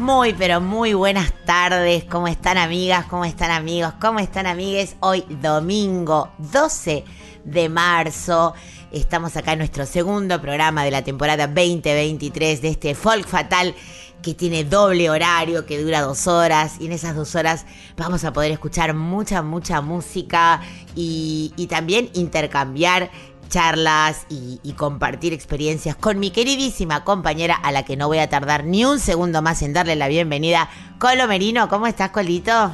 Muy, pero muy buenas tardes. ¿Cómo están amigas? ¿Cómo están amigos? ¿Cómo están amigues? Hoy domingo 12 de marzo. Estamos acá en nuestro segundo programa de la temporada 2023 de este Folk Fatal que tiene doble horario, que dura dos horas. Y en esas dos horas vamos a poder escuchar mucha, mucha música y, y también intercambiar charlas y, compartir experiencias con mi queridísima compañera a la que no voy a tardar ni un segundo más en darle la bienvenida. Colo Merino, ¿cómo estás, Colito?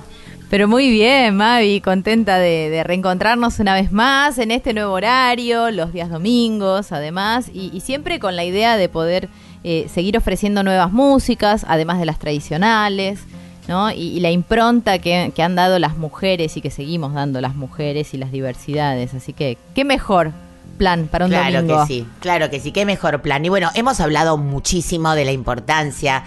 Pero muy bien, Mavi, contenta de, reencontrarnos una vez más en este nuevo horario, los días domingos, además, y, siempre con la idea de poder eh, seguir ofreciendo nuevas músicas, además de las tradicionales, ¿no? Y, la impronta que han dado las mujeres y que seguimos dando las mujeres y las diversidades. Así que, ¿qué mejor plan para un claro domingo? que sí, claro que sí, qué mejor plan. Y bueno, hemos hablado muchísimo de la importancia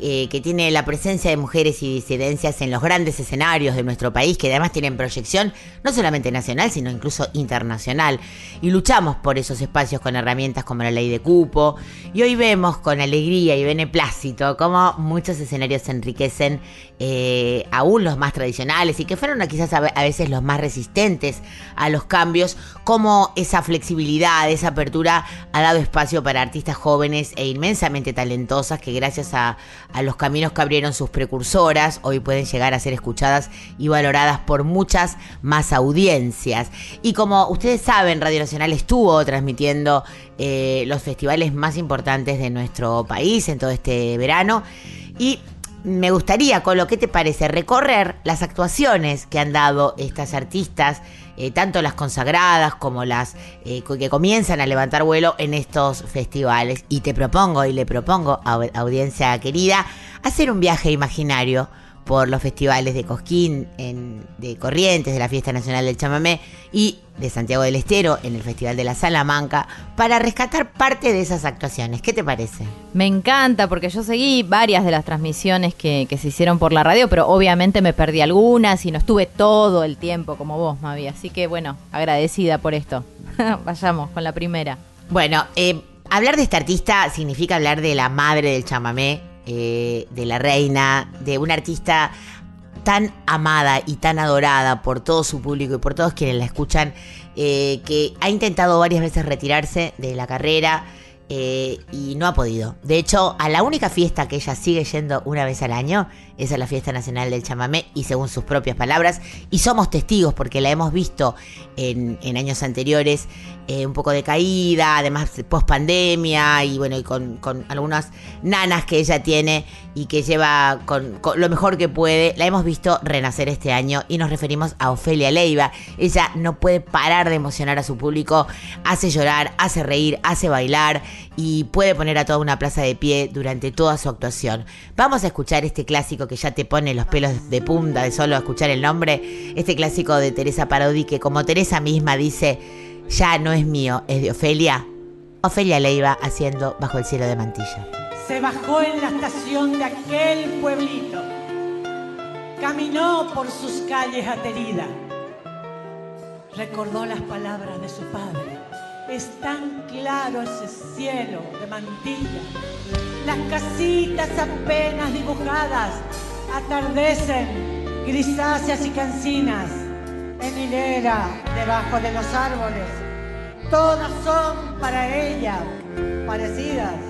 eh, que tiene la presencia de mujeres y disidencias en los grandes escenarios de nuestro país, que además tienen proyección no solamente nacional, sino incluso internacional. Y luchamos por esos espacios con herramientas como la ley de cupo. Y hoy vemos con alegría y beneplácito cómo muchos escenarios se enriquecen eh, aún los más tradicionales y que fueron quizás a ve- a veces los más resistentes a los cambios, como esa flexibilidad, esa apertura ha dado espacio para artistas jóvenes e inmensamente talentosas que gracias a, a los caminos que abrieron sus precursoras hoy pueden llegar a ser escuchadas y valoradas por muchas más audiencias. Y como ustedes saben, Radio Nacional estuvo transmitiendo eh, los festivales más importantes de nuestro país en todo este verano y me gustaría, Colo, ¿qué te parece? Recorrer las actuaciones que han dado estas artistas, eh, tanto las consagradas como las eh, que comienzan a levantar vuelo en estos festivales. Y te propongo, y le propongo a au- audiencia querida, hacer un viaje imaginario por los festivales de Cosquín, en- de Corrientes, de la Fiesta Nacional del Chamamé y de Santiago del Estero, en el Festival de la Salamanca, para rescatar parte de esas actuaciones. ¿Qué te parece? Me encanta porque yo seguí varias de las transmisiones que, que se hicieron por la radio, pero obviamente me perdí algunas y no estuve todo el tiempo como vos, Mavi. Así que bueno, agradecida por esto. Vayamos con la primera. Bueno, eh, hablar de esta artista significa hablar de la madre del chamamé, eh, de la reina, de una artista tan amada y tan adorada por todo su público y por todos quienes la escuchan, eh, que ha intentado varias veces retirarse de la carrera eh, y no ha podido. De hecho, a la única fiesta que ella sigue yendo una vez al año es a la Fiesta Nacional del Chamamé y según sus propias palabras, y somos testigos porque la hemos visto en, años anteriores eh, un poco decaída, además post pandemia y bueno, y con, con algunas nanas que ella tiene y que lleva con, con lo mejor que puede, la hemos visto renacer este año y nos referimos a Ofelia Leiva. Ella no puede parar de emocionar a su público, hace llorar, hace reír, hace bailar y puede poner a toda una plaza de pie durante toda su actuación. Vamos a escuchar este clásico que ya te pone los pelos de punta de solo escuchar el nombre, este clásico de Teresa Parodi que como Teresa misma dice, ya no es mío, es de Ofelia. Ofelia Leiva haciendo Bajo el cielo de Mantilla. Se bajó en la estación de aquel pueblito. Caminó por sus calles ateridas. Recordó las palabras de su padre. Es tan claro ese cielo de mantilla. Las casitas apenas dibujadas atardecen grisáceas y cancinas en hilera debajo de los árboles. Todas son para ella parecidas.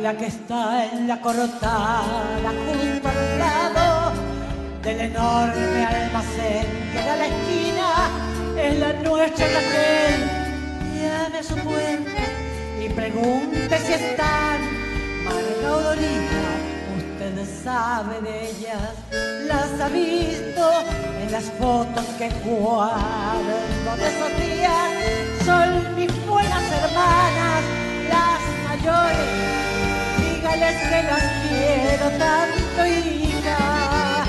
La que está en la cortada junto al lado del enorme almacén que da la esquina es la nuestra Raquel. Llame a su puerta y pregunte si están Marga o Dorita. Usted sabe de ellas, las ha visto en las fotos que guardo de esos días. Son mis buenas hermanas, las mayores dígales que las quiero tanto, hija.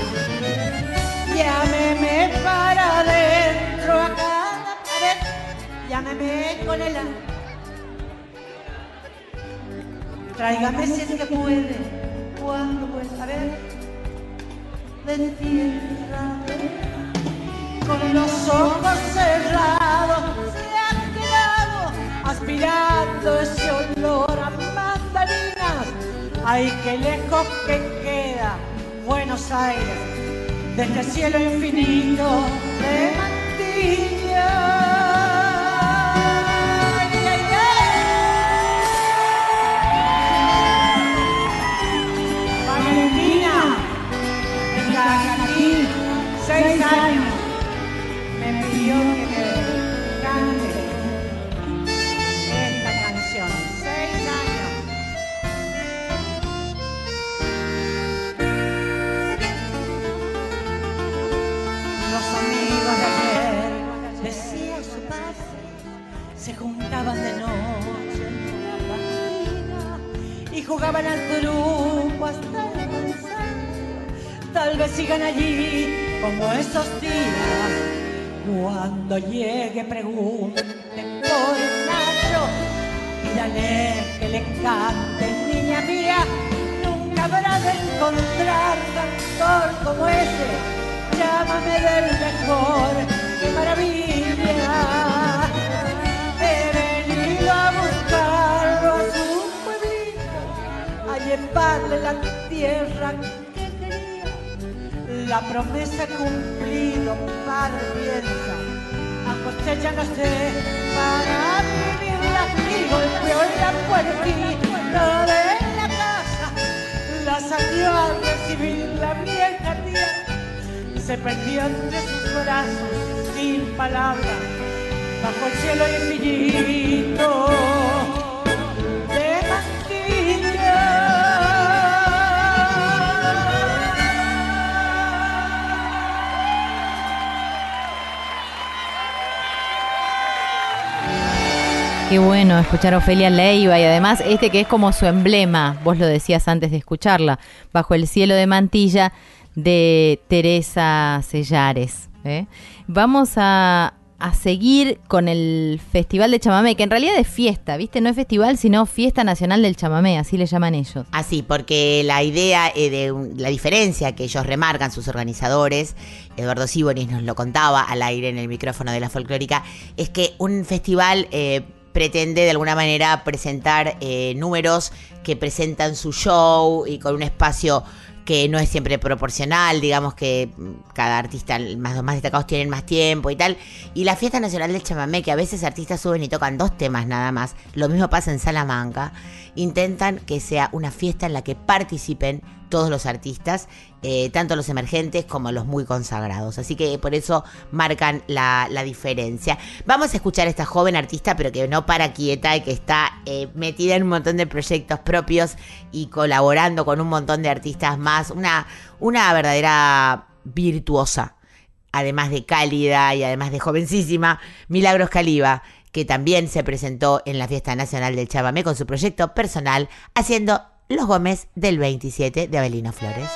Llámeme para pared, llámeme con el. Tráigame si es que puede, cuando puede saber de tierra. Con los ojos cerrados se ha quedado aspirando ese olor a mandarinas. Ay, qué lejos que queda Buenos Aires desde el cielo infinito de Mantilla. Seis años, me pidió que me cante esta canción. Seis años. Los amigos de ayer, decía su padre, se juntaban de noche en la cantina y jugaban al truco hasta el cansancio. Tal vez sigan allí como esos días. Cuando llegue pregunten por Nacho y dale que le cante, niña mía. Nunca habrá de encontrar cantor como ese. Llámame del mejor, qué maravilla. He venido a buscarlo a su pueblito, a llevarle la tierra. La promesa cumplido, padre piensa. Acosté ya no sé para vivirla y golpeó en la puertita de la casa. La salió a recibir la vieja tía. Se perdió entre sus brazos sin palabras bajo el cielo infinito de Qué bueno escuchar a Ofelia Leiva y además este que es como su emblema, vos lo decías antes de escucharla, bajo el cielo de mantilla de Teresa Sellares. ¿eh? Vamos a, a seguir con el Festival de Chamamé, que en realidad es fiesta, ¿viste? No es festival, sino Fiesta Nacional del Chamamé, así le llaman ellos. Así, porque la idea eh, de la diferencia que ellos remarcan, sus organizadores, Eduardo Sibonis nos lo contaba al aire en el micrófono de la folclórica, es que un festival eh, pretende de alguna manera presentar eh, números que presentan su show y con un espacio que no es siempre proporcional, digamos que mm, cada artista, más, los más destacados tienen más tiempo y tal. Y la fiesta nacional del chamamé, que a veces artistas suben y tocan dos temas nada más, lo mismo pasa en Salamanca, intentan que sea una fiesta en la que participen todos los artistas, eh, tanto los emergentes como los muy consagrados. Así que por eso marcan la, diferencia. Vamos a escuchar a esta joven artista, pero que no para quieta y que está eh, metida en un montón de proyectos propios y colaborando con un montón de artistas más. Una, una verdadera virtuosa además de cálida y además de jovencísima, Milagros Caliba, que también se presentó en la Fiesta Nacional del Chamamé con su proyecto personal, haciendo Los Gómez del 27 de Abelino Flores.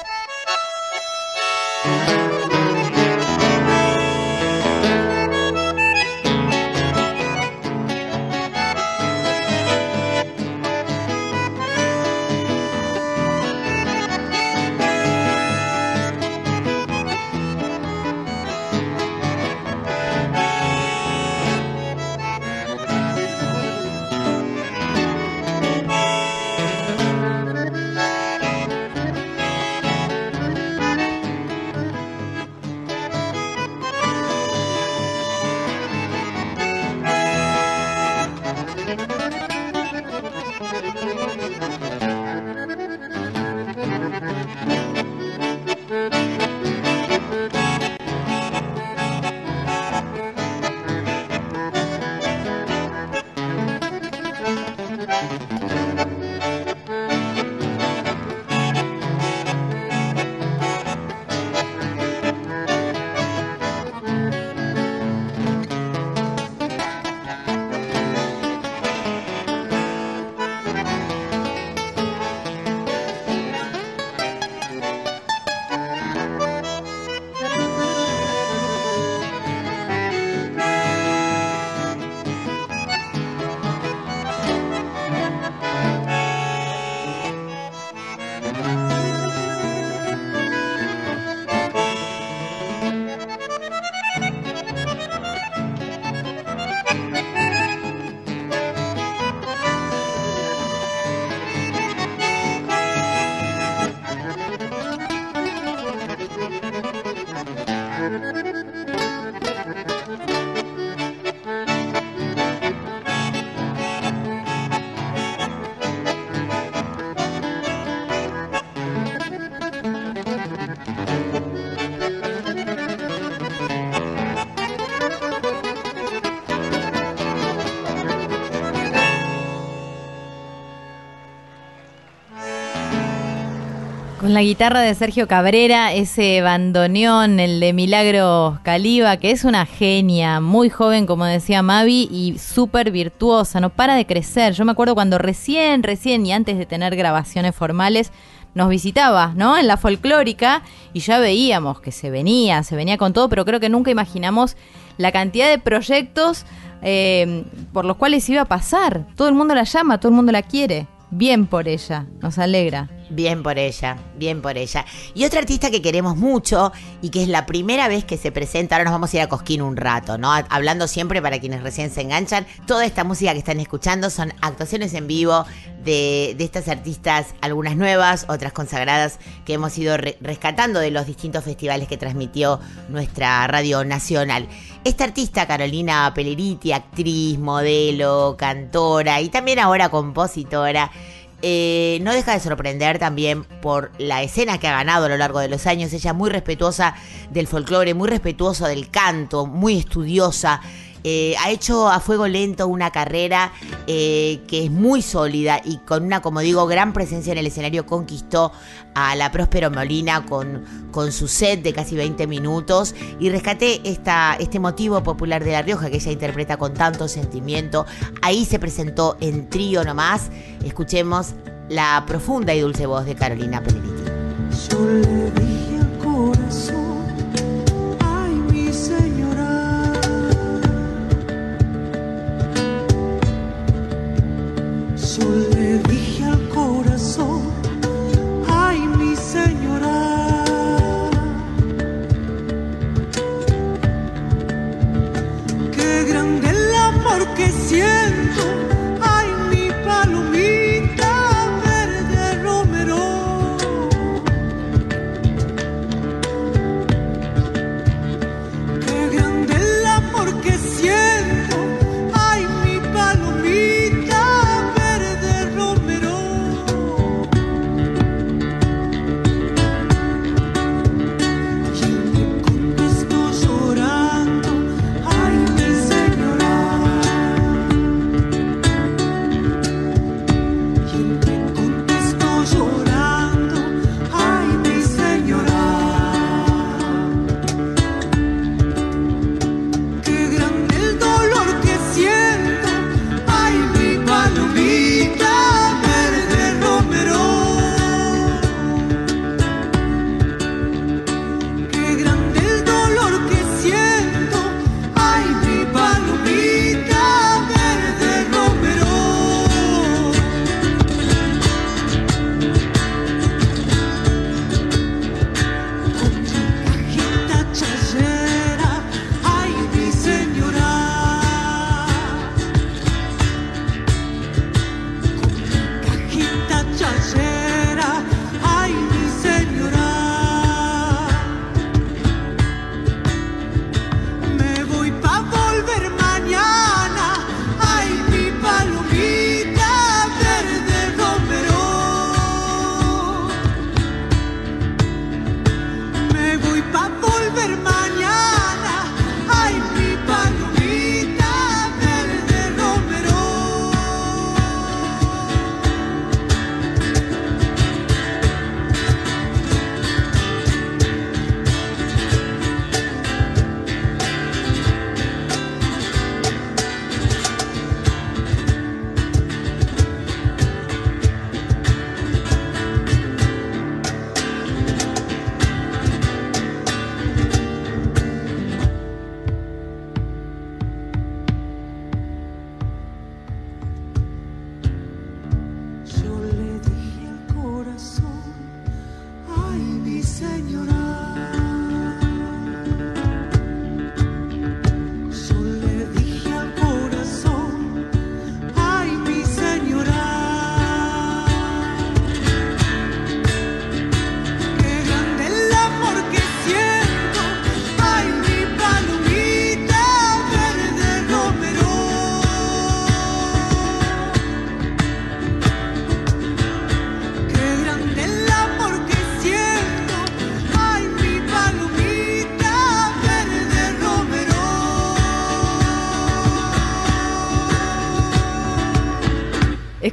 Con la guitarra de Sergio Cabrera, ese bandoneón, el de Milagros Caliba, que es una genia, muy joven, como decía Mavi, y súper virtuosa, no para de crecer. Yo me acuerdo cuando recién, recién y antes de tener grabaciones formales, nos visitaba, ¿no? En la folclórica, y ya veíamos que se venía, se venía con todo, pero creo que nunca imaginamos la cantidad de proyectos eh, por los cuales iba a pasar. Todo el mundo la llama, todo el mundo la quiere. Bien por ella, nos alegra. Bien por ella, bien por ella. Y otra artista que queremos mucho y que es la primera vez que se presenta, ahora nos vamos a ir a Cosquín un rato, ¿no? Hablando siempre para quienes recién se enganchan, toda esta música que están escuchando son actuaciones en vivo de, de estas artistas, algunas nuevas, otras consagradas, que hemos ido re- rescatando de los distintos festivales que transmitió nuestra radio nacional. Esta artista, Carolina Peleriti, actriz, modelo, cantora y también ahora compositora, eh, no deja de sorprender también por la escena que ha ganado a lo largo de los años. Ella muy respetuosa del folclore, muy respetuosa del canto, muy estudiosa. Eh, ha hecho a fuego lento una carrera eh, que es muy sólida y con una, como digo, gran presencia en el escenario conquistó a la Próspero Molina con, con su set de casi 20 minutos y rescaté esta, este motivo popular de La Rioja que ella interpreta con tanto sentimiento. Ahí se presentó en trío nomás. Escuchemos la profunda y dulce voz de Carolina Peleriti. Yo le dije al corazón, Yo le dije al corazón, ay mi señora. Qué grande el amor que siento,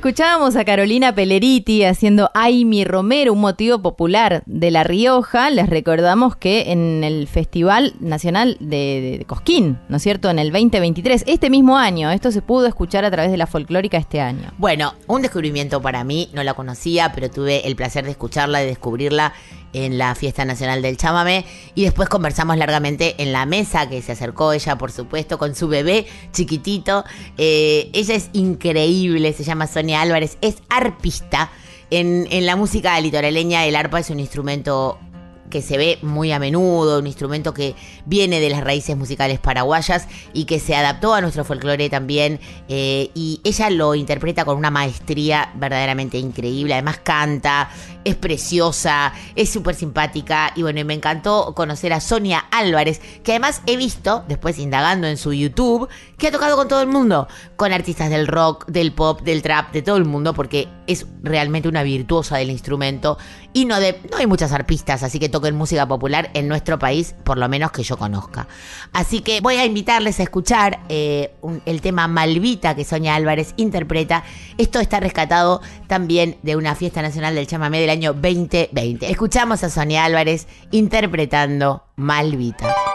escuchábamos a Carolina Pelleriti haciendo Ay mi Romero, un motivo popular de La Rioja. Les recordamos que en el Festival Nacional de, de Cosquín, ¿no es cierto? En el 2023, este mismo año, esto se pudo escuchar a través de la folclórica este año. Bueno, un descubrimiento para mí, no la conocía, pero tuve el placer de escucharla y descubrirla en la Fiesta Nacional del Chámame y después conversamos largamente en la mesa que se acercó ella, por supuesto, con su bebé chiquitito. Eh, ella es increíble, se llama Sonia Álvarez, es arpista. En, en la música litoraleña el arpa es un instrumento que se ve muy a menudo, un instrumento que viene de las raíces musicales paraguayas y que se adaptó a nuestro folclore también. eh, y ella lo interpreta con una maestría verdaderamente increíble. Además canta, es preciosa, es súper simpática. Y bueno, me encantó conocer a Sonia Álvarez, que además he visto, después indagando en su YouTube, que ha tocado con todo el mundo, con artistas del rock, del pop, del trap, de todo el mundo, porque es realmente una virtuosa del instrumento. Y no, de, no hay muchas arpistas, así que toquen música popular en nuestro país, por lo menos que yo conozca. Así que voy a invitarles a escuchar eh, el tema Malvita que Sonia Álvarez interpreta. Esto está rescatado también de una fiesta nacional del chamamé del año 2020. Escuchamos a Sonia Álvarez interpretando Malvita.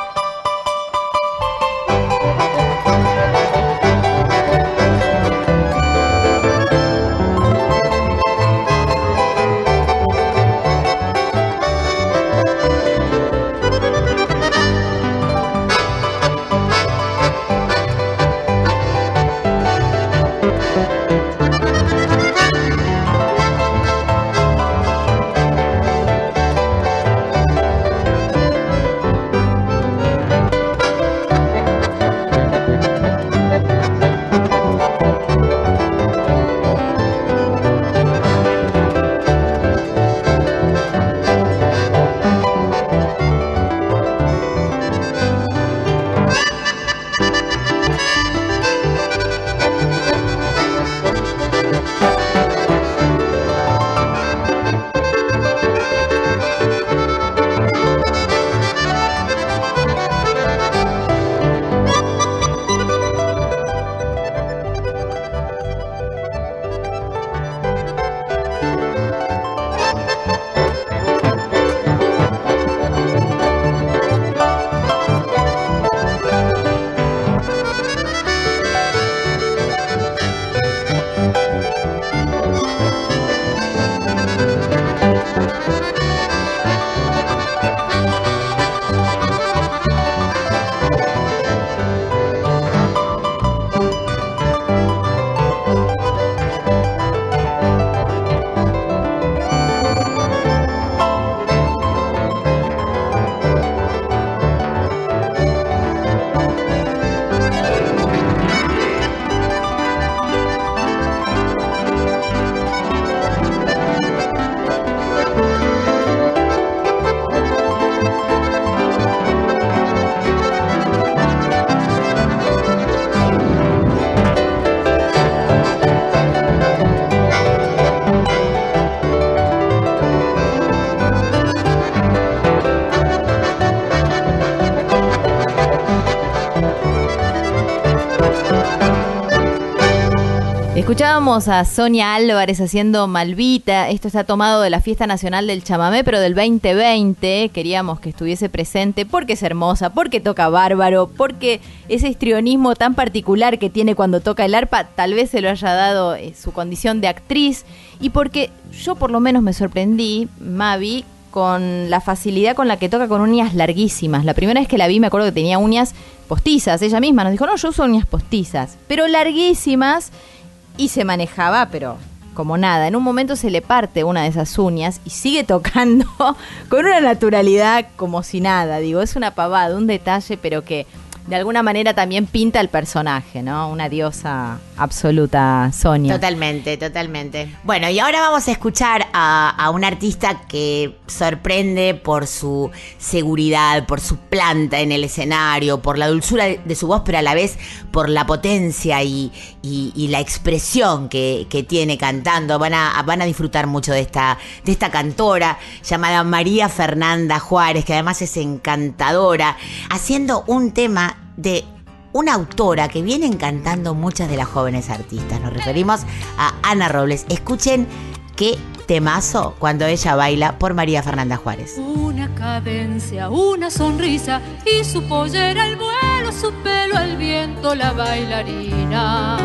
Escuchábamos a Sonia Álvarez haciendo Malvita. Esto está tomado de la Fiesta Nacional del Chamamé, pero del 2020. Queríamos que estuviese presente porque es hermosa, porque toca bárbaro, porque ese histrionismo tan particular que tiene cuando toca el arpa, tal vez se lo haya dado eh, su condición de actriz. Y porque yo por lo menos me sorprendí, Mavi, con la facilidad con la que toca con uñas larguísimas. La primera vez que la vi me acuerdo que tenía uñas postizas. Ella misma nos dijo, no, yo uso uñas postizas, pero larguísimas y se manejaba, pero como nada. En un momento se le parte una de esas uñas y sigue tocando con una naturalidad como si nada. Digo, es una pavada, un detalle, pero que de alguna manera también pinta el personaje, ¿no? Una diosa absoluta, Sonia. Totalmente, totalmente. Bueno, y ahora vamos a escuchar a, a un artista que sorprende por su seguridad, por su planta en el escenario, por la dulzura de, su voz, pero a la vez por la potencia y, y- y la expresión que, que tiene cantando. Van a, van a disfrutar mucho de esta, de esta cantora llamada María Fernanda Juárez, que además es encantadora, haciendo un tema de una autora que viene encantando muchas de las jóvenes artistas. Nos referimos a Ana Robles. Escuchen qué temazo cuando ella baila por María Fernanda Juárez. Una cadencia, una sonrisa y su pollera el vuelo, su pelo al viento, la bailarina.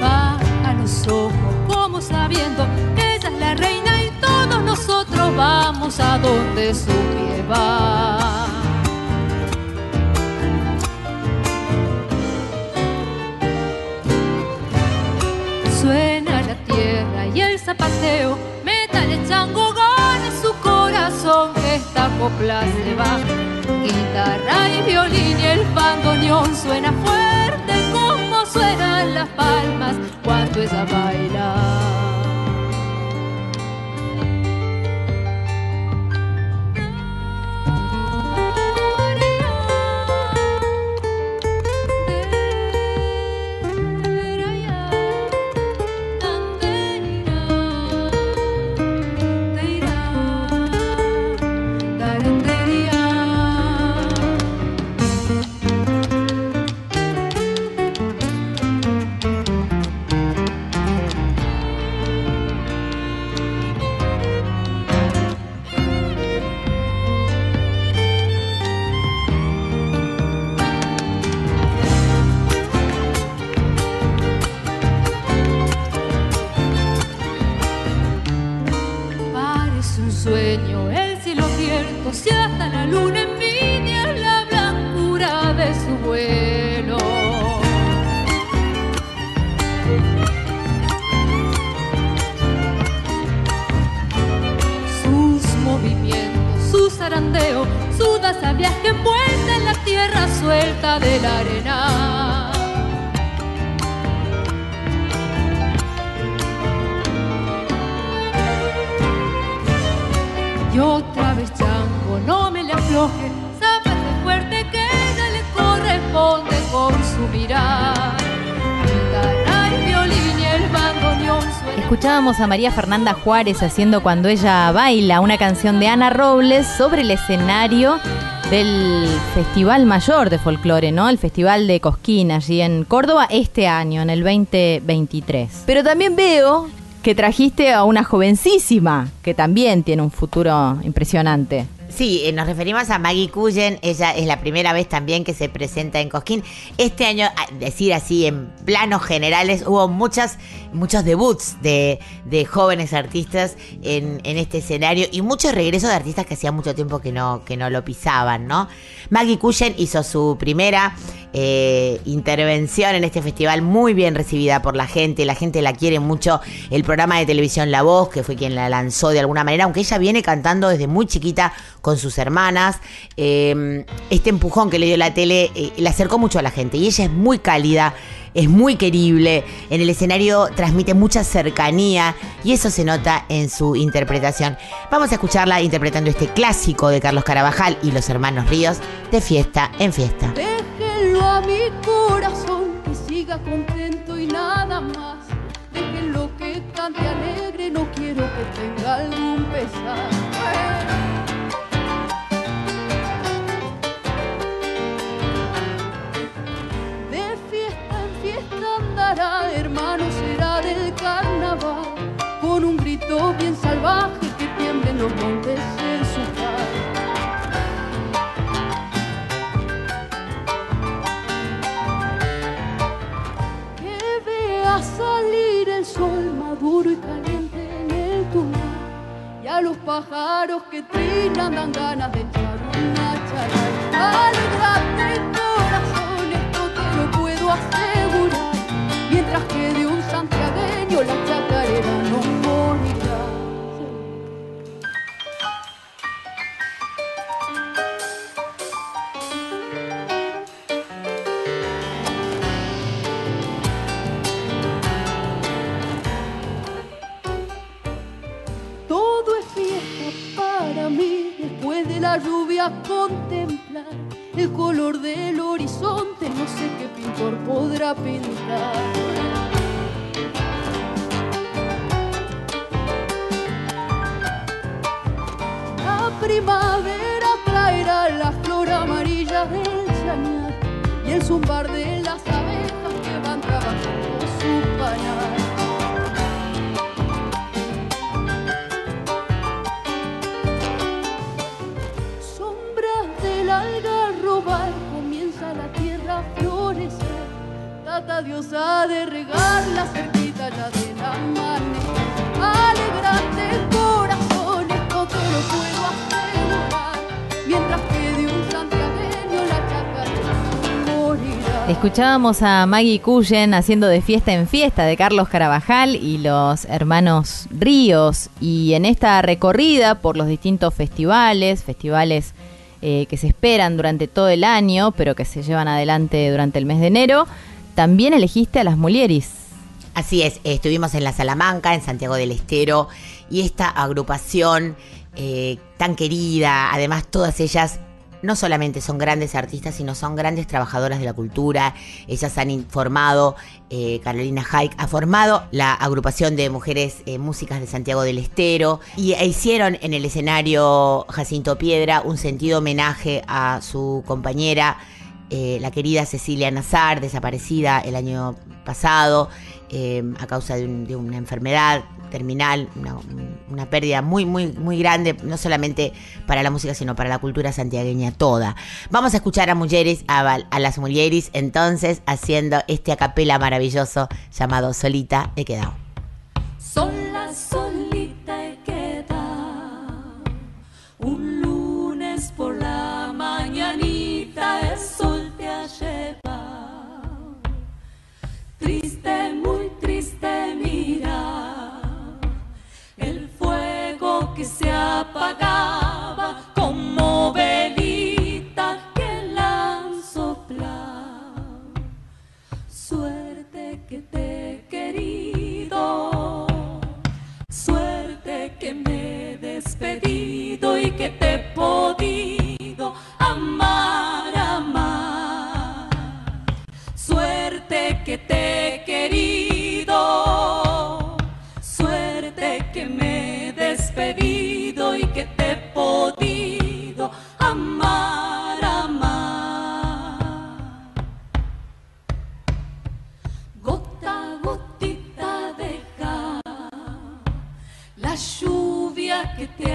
Va a los ojos como sabiendo vamos a donde su pie va. Suena la tierra y el zapateo, metal el chango gana su corazón que esta copla se va. Guitarra y violín y el bandoneón suena fuerte como suenan las palmas cuando ella baila. A María Fernanda Juárez haciendo Cuando ella baila, una canción de Ana Robles sobre el escenario del Festival Mayor de Folclore, ¿no? El Festival de Cosquín allí en Córdoba este año, en el 2023. Pero también veo que trajiste a una jovencísima que también tiene un futuro impresionante. Sí, eh, nos referimos a Maggie Cullen. Ella es la primera vez también que se presenta en Cosquín. Este año, decir así, en planos generales, hubo muchas, muchos debuts de, de jóvenes artistas en, en este escenario y muchos regresos de artistas que hacía mucho tiempo que no, que no lo pisaban, ¿no? Maggie Cullen hizo su primera eh, intervención en este festival muy bien recibida por la gente. La gente la quiere mucho. El programa de televisión La Voz, que fue quien la lanzó de alguna manera, aunque ella viene cantando desde muy chiquita con sus hermanas. Eh, este empujón que le dio la tele eh, le acercó mucho a la gente y ella es muy cálida. Es muy querible, en el escenario transmite mucha cercanía y eso se nota en su interpretación. Vamos a escucharla interpretando este clásico de Carlos Carabajal y los hermanos Ríos de fiesta en fiesta. Déjenlo a mi corazón que siga contento y nada más. Déjenlo que cante alegre, no quiero que tenga algún pesar. De fiesta en fiesta andará, hermano será del carnaval, con un grito bien salvaje que tiemblen los montes maduro y caliente en el túnel y a los pájaros que trinan dan ganas de echar una charla. Alegrate corazón, esto te lo puedo asegurar, mientras que de un santiagueño la chacarera la lluvia contemplar el color del horizonte, no sé qué pintor podrá pintar. primavera traerá la flor amarilla del chañar y el zumbar de las abejas que van trabajando su panal. Tata diosa de regar la cerquita ya de la amanecer. Alegrante corazones, no te lo puedo asegurar. Mientras que de un santiagueño la chacarera morirá. Escuchábamos a Maggie Cullen haciendo de fiesta en fiesta de Carlos Carabajal y los hermanos Ríos. Y en esta recorrida por los distintos festivales, festivales eh, que se esperan durante todo el año, pero que se llevan adelante durante el mes de enero, también elegiste a las Mulieris. Así es, estuvimos en la Salamanca, en Santiago del Estero, y esta agrupación eh, tan querida, además todas ellas no solamente son grandes artistas, sino son grandes trabajadoras de la cultura. Ellas han informado, eh, Carolina Haik ha formado la agrupación de mujeres eh, músicas de Santiago del Estero y e hicieron en el escenario Jacinto Piedra un sentido homenaje a su compañera, eh, la querida Cecilia Nazar, desaparecida el año pasado eh, a causa de, un- de una enfermedad terminal, una, pérdida muy, muy, muy grande, no solamente para la música, sino para la cultura santiagueña toda. Vamos a escuchar a mujeres, a, a las mujeres, entonces, haciendo este acapela maravilloso llamado Solita he quedado. Sola, solita muy triste, mira. El fuego que se apagaba como velita que la han. Suerte que te he querido, suerte que me he despedido y que te he podido amar, amar. Suerte que te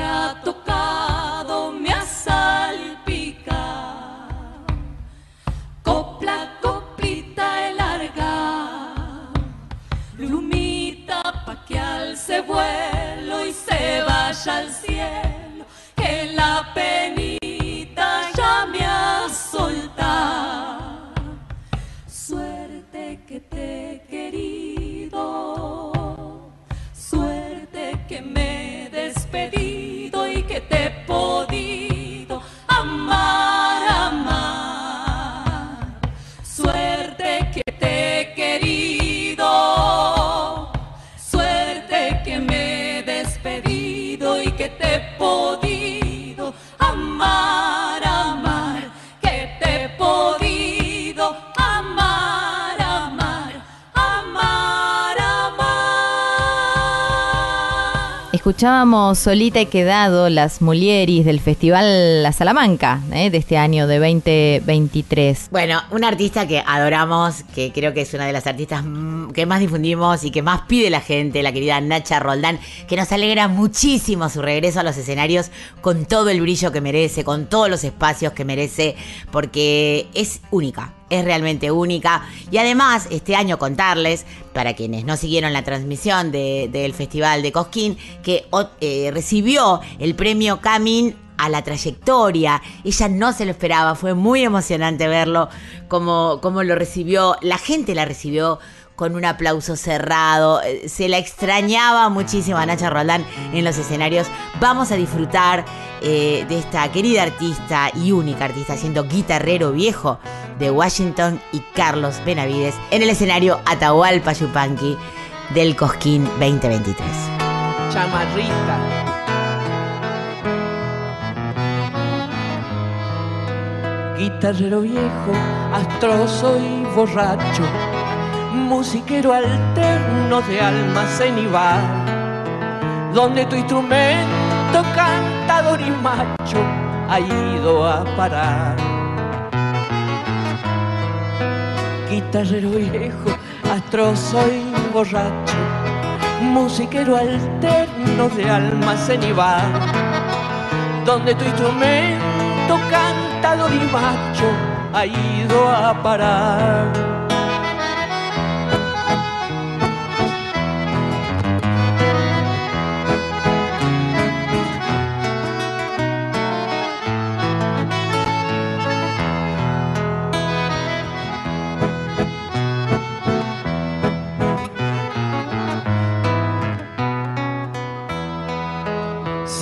ha tocado me ha. Copla, coplita y larga, plumita pa' que alce vuelo y se vaya al cielo, que la amar, amar. Suerte que te he Escuchábamos Solita he quedado las Mulieris del Festival La Salamanca eh, de este año de 2023. Bueno, una artista que adoramos, que creo que es una de las artistas mm, que más difundimos y que más pide la gente, la querida Nacha Roldán, que nos alegra muchísimo su regreso a los escenarios con todo el brillo que merece, con todos los espacios que merece, porque es única. Es realmente única. Y además, este año contarles, para quienes no siguieron la transmisión de- del Festival de Cosquín, que eh, recibió el premio Camin a la trayectoria. Ella no se lo esperaba, fue muy emocionante verlo, como, como lo recibió, la gente la recibió con un aplauso cerrado, eh, se la extrañaba muchísimo a Nacha Roldán en los escenarios. Vamos a disfrutar eh, de esta querida artista y única artista, siendo guitarrero viejo de Washington y Carlos Benavides en el escenario Atahualpa Yupanqui del Cosquín 2023. chamarrita. Guitarrero viejo, astroso y borracho, musiquero alterno de almacén y bar, donde tu instrumento cantador y macho ha ido a parar. Guitarrero viejo, astroso y borracho, musiquero alterno de almacén y bar, donde tu instrumento cantador y macho ha ido a parar.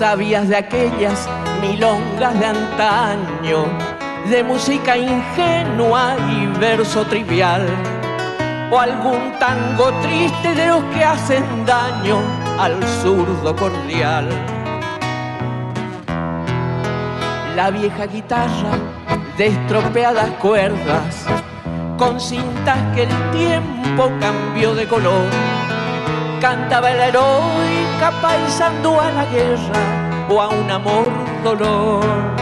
Sabías de aquellas milongas de antaño, de música ingenua y verso trivial, o algún tango triste de los que hacen daño al zurdo cordial. La vieja guitarra de estropeadas cuerdas, con cintas que el tiempo cambió de color, cantaba el heroica paisando a la guerra o a un amor dolor.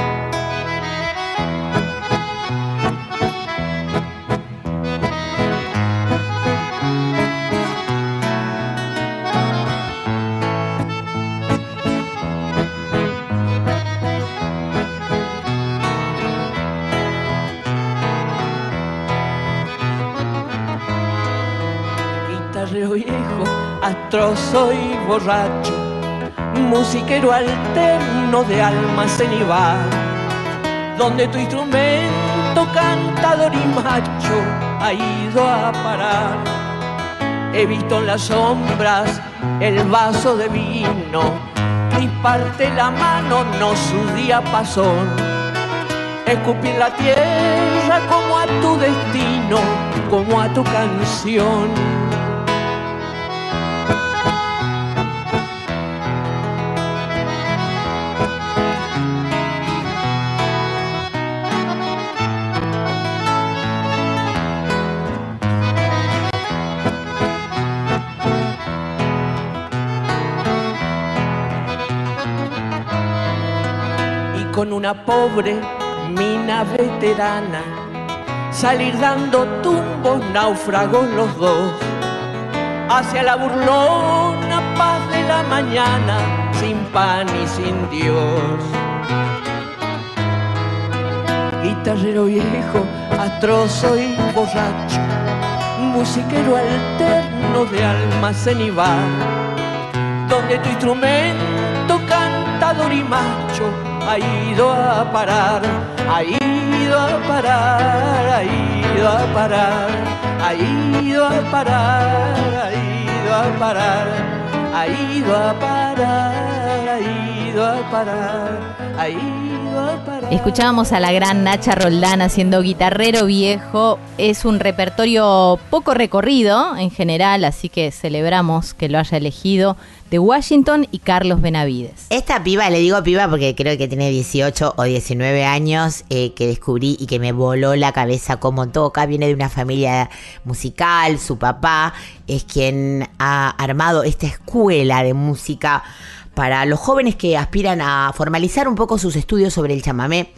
Astroso y borracho musiquero alterno de almacén y donde tu instrumento cantador y macho ha ido a parar. He visto en las sombras el vaso de vino, y parte la mano, no su diapasón. Escupir la tierra como a tu destino, como a tu canción una pobre mina veterana, salir dando tumbos náufragos los dos, hacia la burlona paz de la mañana, sin pan y sin Dios. Guitarrero viejo, astroso y borracho, musiquero alterno de almacén y bar, donde tu instrumento cantador y macho ha ido a parar, ha ido a parar, ha ido a parar, ha ido a parar, ha ido a parar, ha ido a parar, ha ido a parar, ha ido a parar. Escuchábamos a la gran Nacha Roldán haciendo guitarrero viejo. Es un repertorio poco recorrido en general, así que celebramos que lo haya elegido de Washington y Carlos Benavides. Esta piba, le digo piba porque creo que tiene 18 o 19 años, eh, que descubrí y que me voló la cabeza como toca. Viene de una familia musical, su papá es quien ha armado esta escuela de música para los jóvenes que aspiran a formalizar un poco sus estudios sobre el chamamé.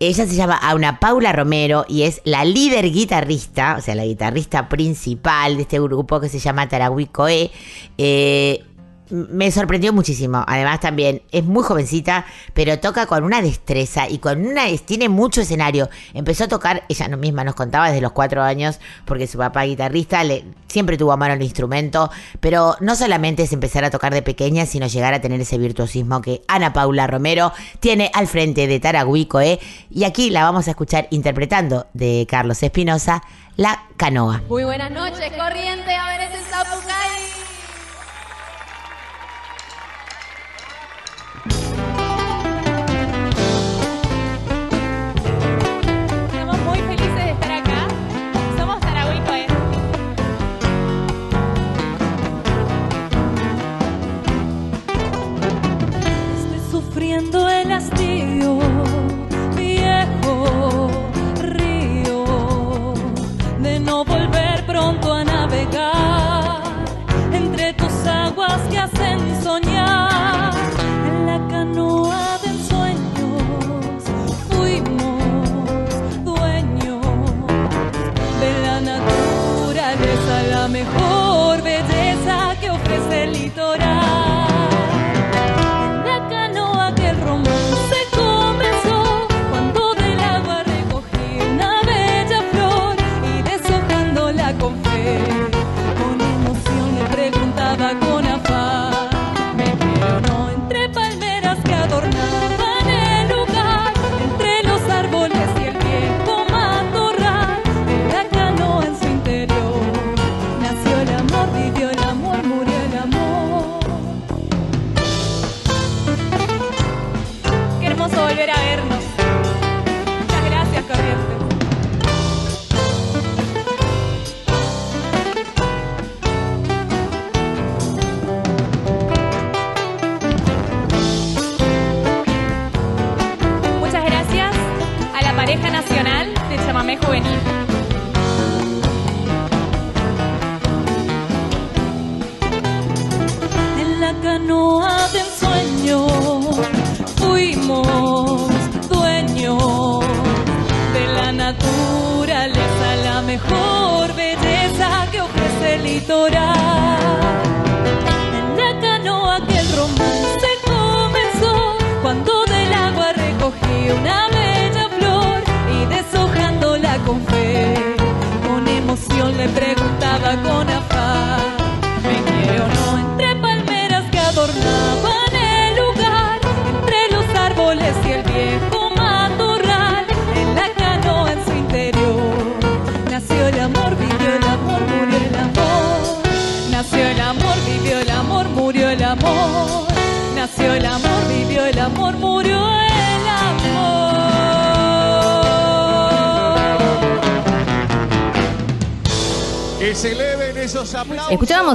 Ella se llama Auna Paula Romero y es la líder guitarrista, o sea, la guitarrista principal de este grupo que se llama Tarahuicoe. Eh, me sorprendió muchísimo. Además también es muy jovencita, pero toca con una destreza y con una tiene mucho escenario. Empezó a tocar, ella misma nos contaba desde los cuatro años, porque su papá guitarrista le, siempre tuvo a mano el instrumento, pero no solamente es empezar a tocar de pequeña, sino llegar a tener ese virtuosismo que Ana Paula Romero tiene al frente de Taraguico, ¿eh? Y aquí la vamos a escuchar interpretando de Carlos Espinosa, La Canoa. Muy buenas noches, corriente, a ver ese Zapucay. Sufriendo el hastío,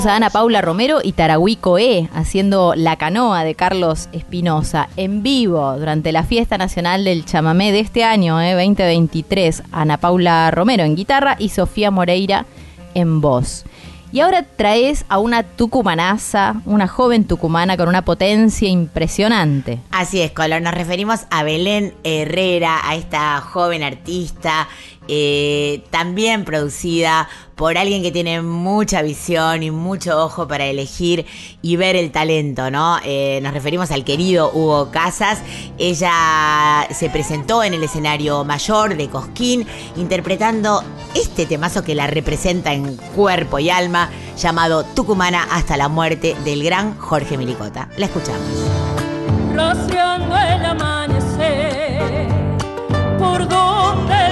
a Ana Paula Romero y Tarahui Coé haciendo La Canoa de Carlos Espinosa en vivo durante la Fiesta Nacional del Chamamé de este año, eh, 2023. Ana Paula Romero en guitarra y Sofía Moreira en voz. Y ahora traes a una tucumanaza, una joven tucumana con una potencia impresionante. Así es, Color. Nos referimos a Belén Herrera, a esta joven artista, eh, también producida por alguien que tiene mucha visión y mucho ojo para elegir y ver el talento, ¿no? Eh, nos referimos al querido Hugo Casas. Ella se presentó en el escenario mayor de Cosquín, interpretando este temazo que la representa en cuerpo y alma, llamado Tucumana hasta la muerte del gran Jorge Milicota. La escuchamos. rociando el amanecer, por donde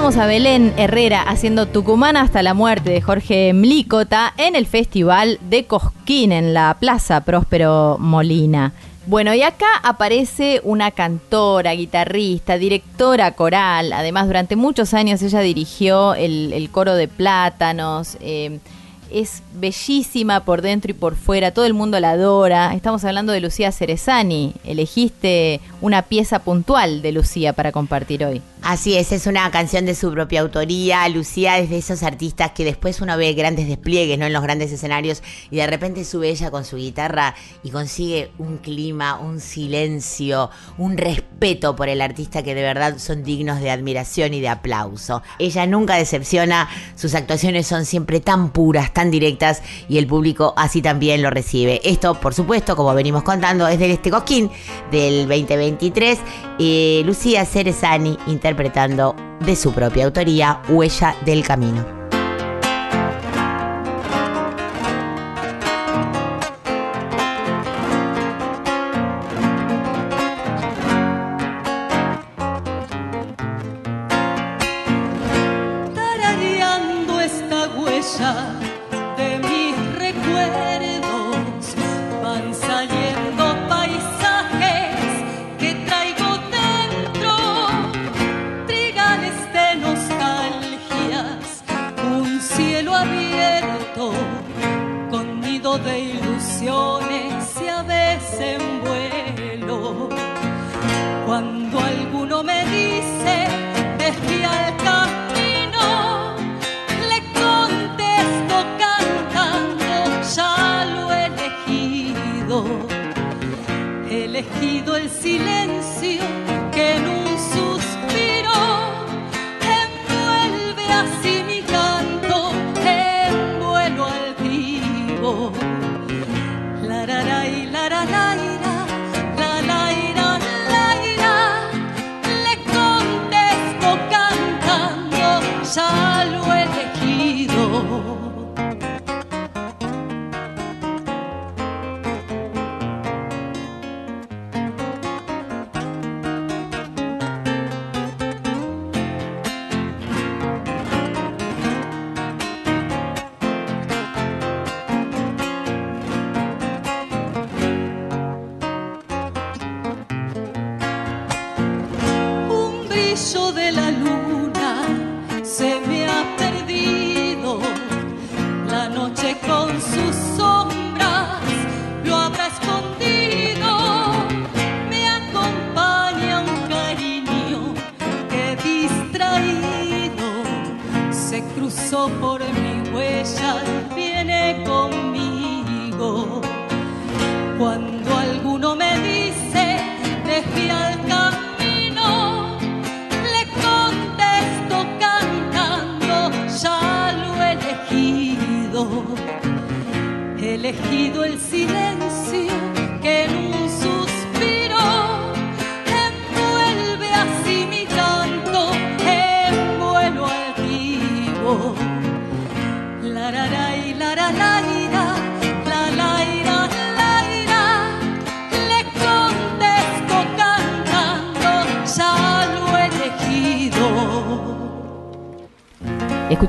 Escuchábamos a Belén Herrera haciendo Tucumán hasta la muerte de Jorge Mlícota en el Festival de Cosquín en la Plaza Próspero Molina. Bueno, y acá aparece una cantora, guitarrista, directora coral. Además, durante muchos años ella dirigió el, coro de Plátanos. eh, es bellísima por dentro y por fuera, todo el mundo la adora. Estamos hablando de Lucía Cerezani. Elegiste una pieza puntual de Lucía para compartir hoy. Así es, es una canción de su propia autoría. Lucía es de esos artistas que después uno ve grandes despliegues, ¿no? En los grandes escenarios y de repente sube ella con su guitarra y consigue un clima, un silencio, un respeto por el artista que de verdad son dignos de admiración y de aplauso. Ella nunca decepciona, sus actuaciones son siempre tan puras, tan directas y el público así también lo recibe. Esto, por supuesto, como venimos contando, es del Este Cosquín del 2023. Eh, Lucía Cerezani interpretando de su propia autoría Huella del Camino.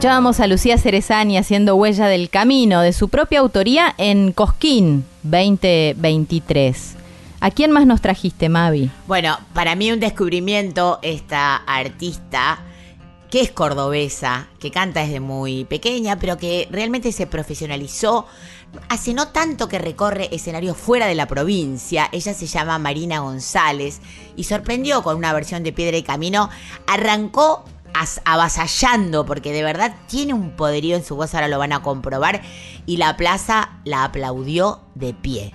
Escuchábamos a Lucía Cerezani haciendo Huella del Camino de su propia autoría en Cosquín 2023. ¿A quién más nos trajiste, Mavi? Bueno, para mí un descubrimiento esta artista que es cordobesa, que canta desde muy pequeña, pero que realmente se profesionalizó hace no tanto que recorre escenarios fuera de la provincia. Ella se llama Marina González y sorprendió con una versión de Piedra y Camino. Arrancó avasallando porque de verdad tiene un poderío en su voz, ahora lo van a comprobar, y la plaza la aplaudió de pie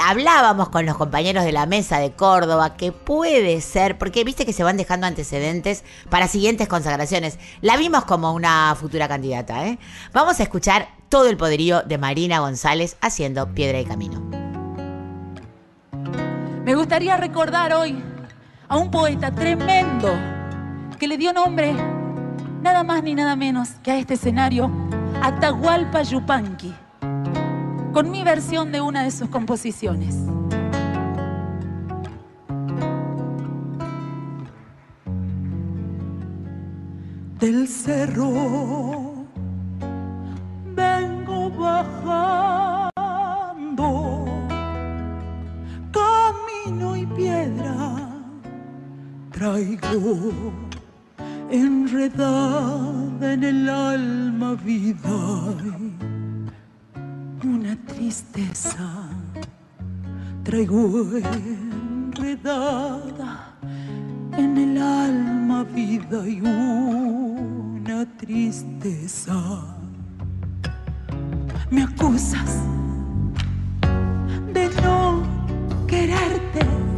hablábamos con los compañeros de la mesa de Córdoba que puede ser, porque viste que se van dejando antecedentes para siguientes consagraciones. La vimos como una futura candidata, ¿eh? Vamos a escuchar todo el poderío de Marina González haciendo Piedra y Camino. Me gustaría recordar hoy a un poeta tremendo que le dio nombre nada más ni nada menos que a este escenario, Atahualpa Yupanqui, con mi versión de una de sus composiciones. del cerro vengo bajando camino y piedra traigo enredada en el alma vida una tristeza traigo enredada en el alma vida y una tristeza. Me acusas de no quererte.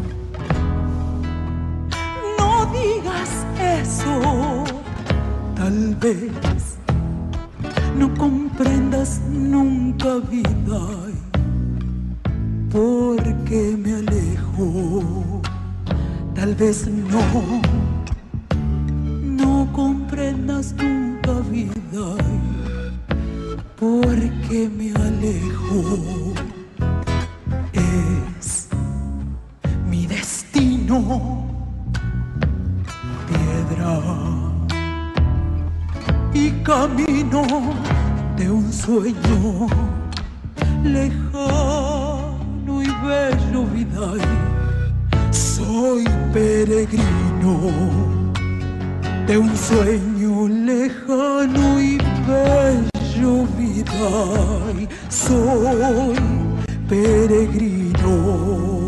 Digas eso. Tal vez no comprendas nunca vida porque me alejo. Tal vez no, no comprendas nunca vida porque me alejo. Es mi destino, y camino de un sueño lejano y bello vida. Soy peregrino de un sueño lejano y bello vida. Soy peregrino.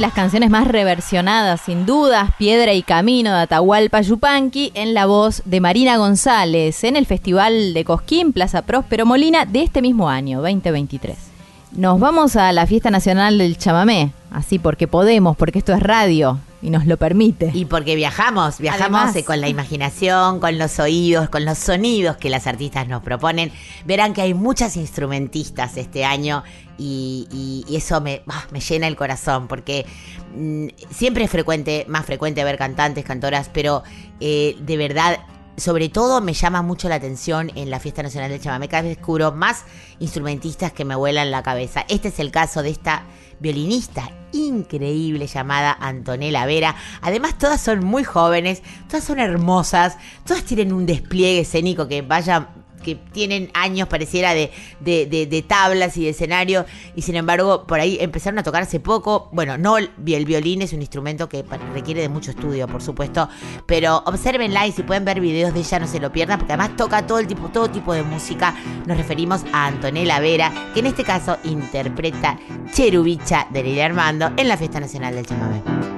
Las canciones más reversionadas, sin dudas, Piedra y Camino de Atahualpa Yupanqui, en la voz de Marina González, en el Festival de Cosquín, Plaza Próspero Molina, de este mismo año, 2023. Nos vamos a la Fiesta Nacional del Chamamé, así porque podemos, porque esto es radio. Y nos lo permite. Y porque viajamos, viajamos Además. eh, con la imaginación, con los oídos, con los sonidos que las artistas nos proponen. Verán que hay muchas instrumentistas este año y, y- y eso me, ah, me llena el corazón porque mm, siempre es frecuente, más frecuente ver cantantes, cantoras, pero eh, de verdad sobre todo me llama mucho la atención en la Fiesta Nacional del Chamamé, cada vez descubro más instrumentistas que me vuelan la cabeza. Este es el caso de esta violinista increíble llamada Antonella Vera. Además, todas son muy jóvenes, todas son hermosas, todas tienen un despliegue escénico que vaya que tienen años pareciera de, de, de- tablas y de escenario y sin embargo por ahí empezaron a tocar hace poco. Bueno no el violín es un instrumento que requiere de mucho estudio por supuesto pero observenla y si pueden ver videos de ella no se lo pierdan porque además toca todo el tipo todo tipo de música. Nos referimos a Antonella Vera que en este caso interpreta Cherubicha de Lili Armando en la fiesta nacional del chamamé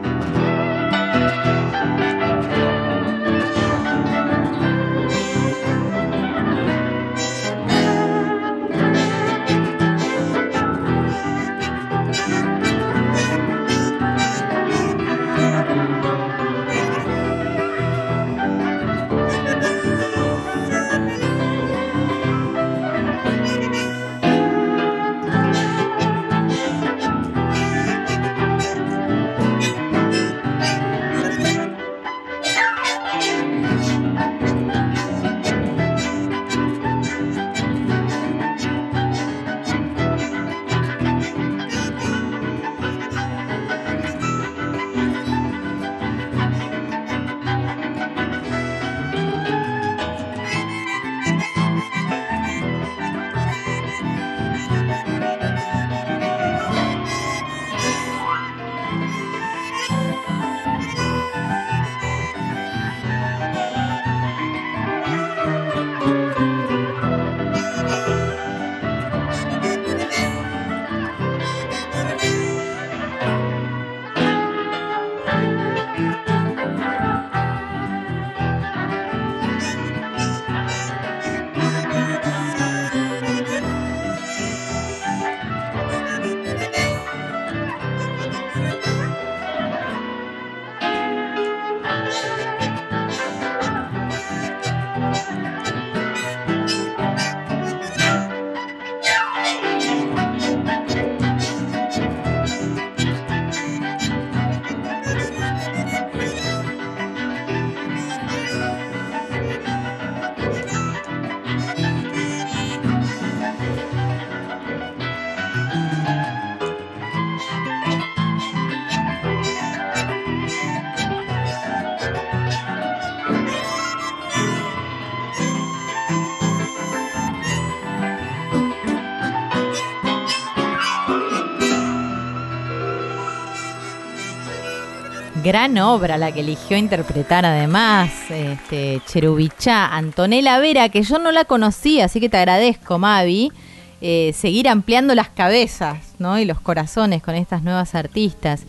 Gran obra la que eligió interpretar además este, Cherubichá, Antonella Vera, que yo no la conocía, así que te agradezco, Mavi, eh, seguir ampliando las cabezas ¿no? y los corazones con estas nuevas artistas.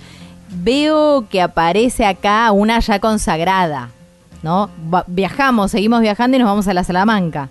Veo que aparece acá una ya consagrada, ¿no? Viajamos, seguimos viajando y nos vamos a la Salamanca.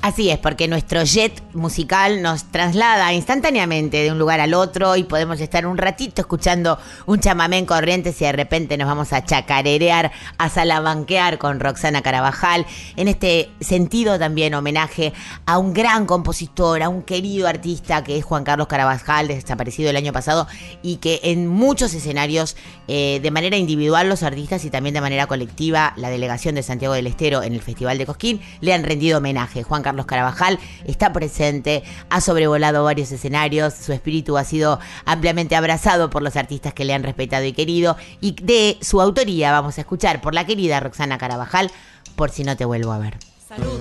Así es, porque nuestro jet musical nos traslada instantáneamente de un lugar al otro y podemos estar un ratito escuchando un chamamé en corrientes y de repente nos vamos a chacarerear, a salamanquear con Roxana Carabajal. En este sentido también homenaje a un gran compositor, a un querido artista que es Juan Carlos Carabajal, desaparecido el año pasado y que en muchos escenarios, eh, de manera individual los artistas y también de manera colectiva, la delegación de Santiago del Estero en el Festival de Cosquín le han rendido homenaje. Juan Carlos Carabajal está presente, ha sobrevolado varios escenarios, su espíritu ha sido ampliamente abrazado por los artistas que le han respetado y querido y de su autoría vamos a escuchar por la querida Roxana Carabajal, por si no te vuelvo a ver. Salud,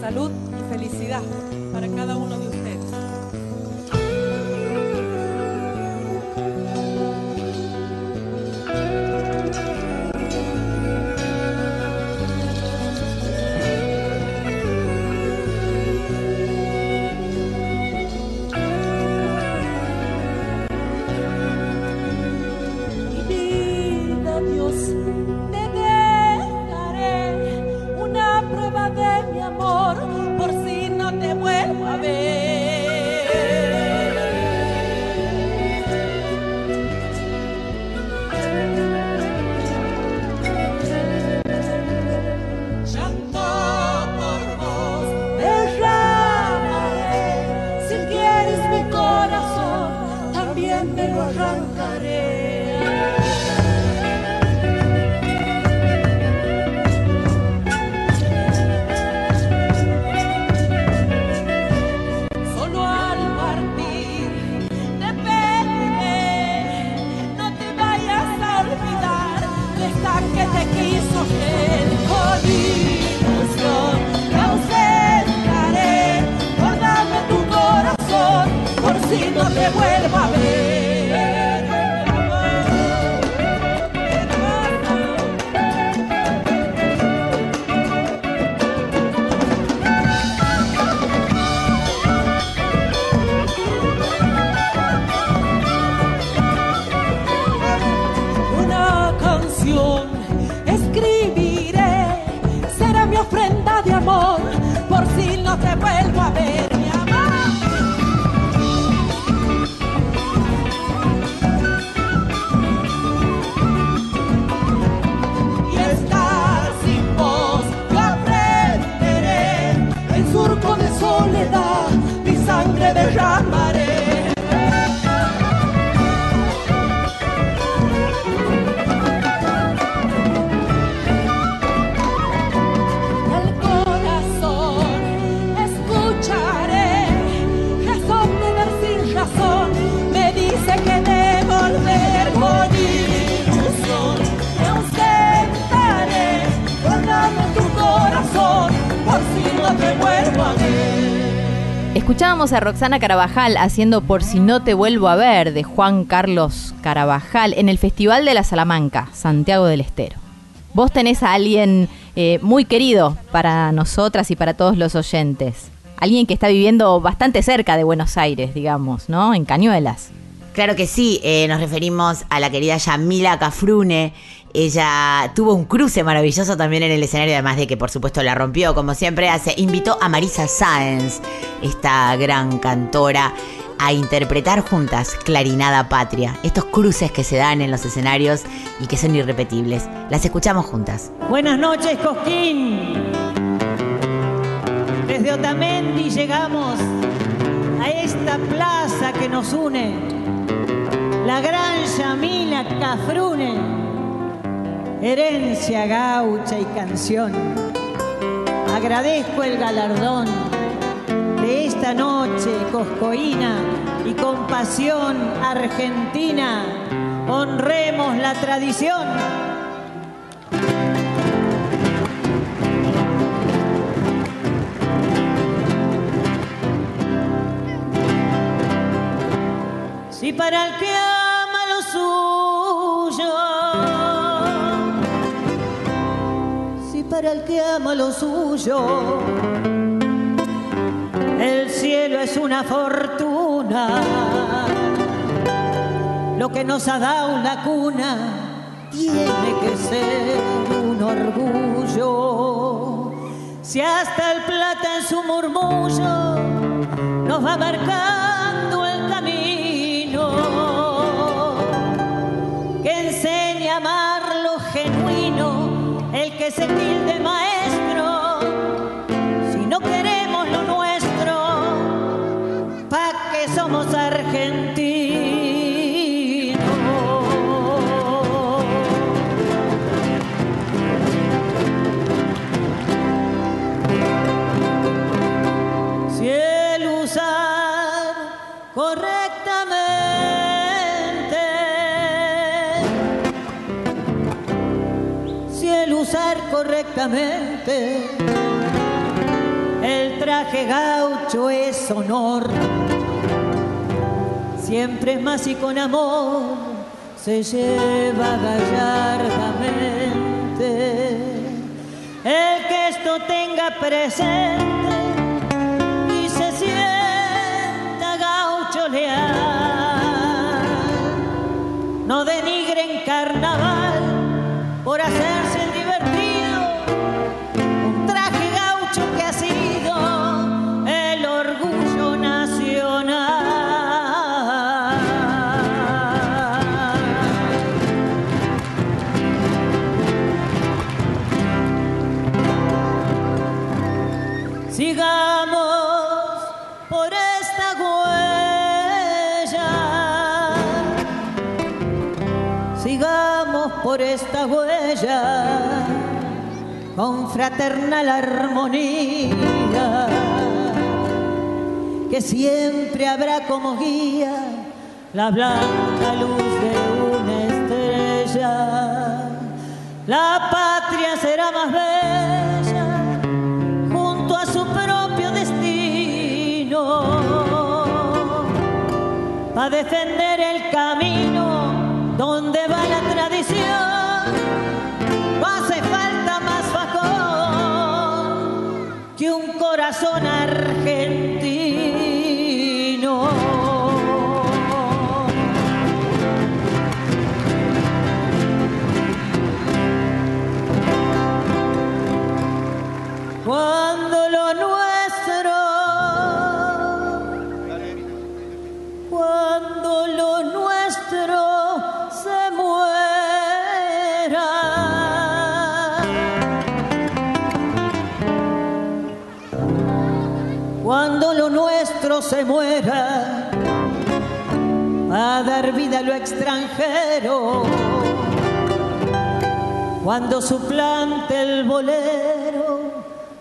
salud y felicidad Escuchábamos a Roxana Carabajal haciendo Por si no te vuelvo a ver de Juan Carlos Carabajal en el Festival de la Salamanca, Santiago del Estero. Vos tenés a alguien eh, muy querido para nosotras y para todos los oyentes. Alguien que está viviendo bastante cerca de Buenos Aires, digamos, ¿no? En Cañuelas. Claro que sí, eh, nos referimos a la querida Yamila Cafrune. Ella tuvo un cruce maravilloso también en el escenario, además de que por supuesto la rompió, como siempre hace. Invitó a Marisa Sáenz, esta gran cantora, a interpretar juntas Clarinada Patria. Estos cruces que se dan en los escenarios y que son irrepetibles. Las escuchamos juntas. Buenas noches, Cosquín. Desde Otamendi llegamos a esta plaza que nos une, la gran Yamila Cafrune, herencia gaucha y canción. Agradezco el galardón de esta noche coscoína y con pasión argentina. Honremos la tradición. Si para el que para el que ama lo suyo, el cielo es una fortuna, lo que nos ha dado la cuna tiene que ser un orgullo. Si hasta el plata en su murmullo nos va marcando el el traje gaucho es honor siempre es más y con amor se lleva gallardamente el que esto tenga presente y se sienta gaucho leal. No denigren carnaval fraternal armonía que siempre habrá como guía la blanca luz de una estrella. La patria será más bella junto a su propio destino a defender el camino donde va la corazón argentino. Dar vida a lo extranjero, cuando suplante el bolero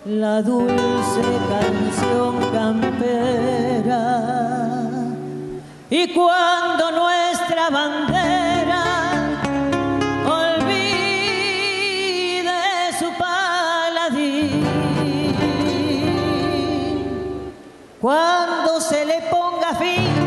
la dulce canción campera. Y cuando nuestra bandera olvide su paladín, cuando se le ponga fin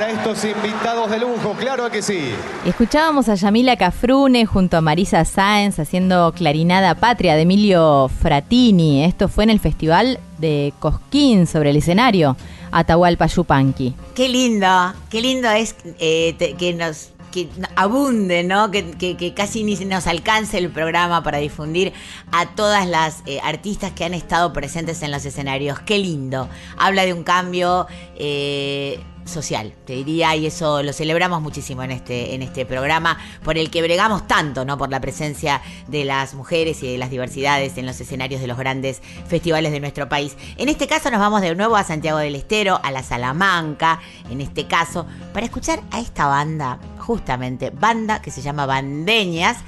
Para estos invitados de lujo, claro que sí. Escuchábamos a Yamila Cafrune junto a Marisa Sáenz haciendo Clarinada Patria de Emilio Fratini. Esto fue en el Festival de Cosquín sobre el escenario Atahualpa Yupanqui. Qué lindo, qué lindo es eh, te- que nos que abunde, ¿no? Que, que- que casi ni nos alcance el programa para difundir a todas las eh, artistas que han estado presentes en los escenarios. Qué lindo. Habla de un cambio eh, social, te diría, y eso lo celebramos muchísimo en este, en este programa, por el que bregamos tanto, ¿no? Por la presencia de las mujeres y de las diversidades en los escenarios de los grandes festivales de nuestro país. En este caso nos vamos de nuevo a Santiago del Estero, a la Salamanca, en este caso, para escuchar a esta banda, justamente, banda que se llama Bandeñas.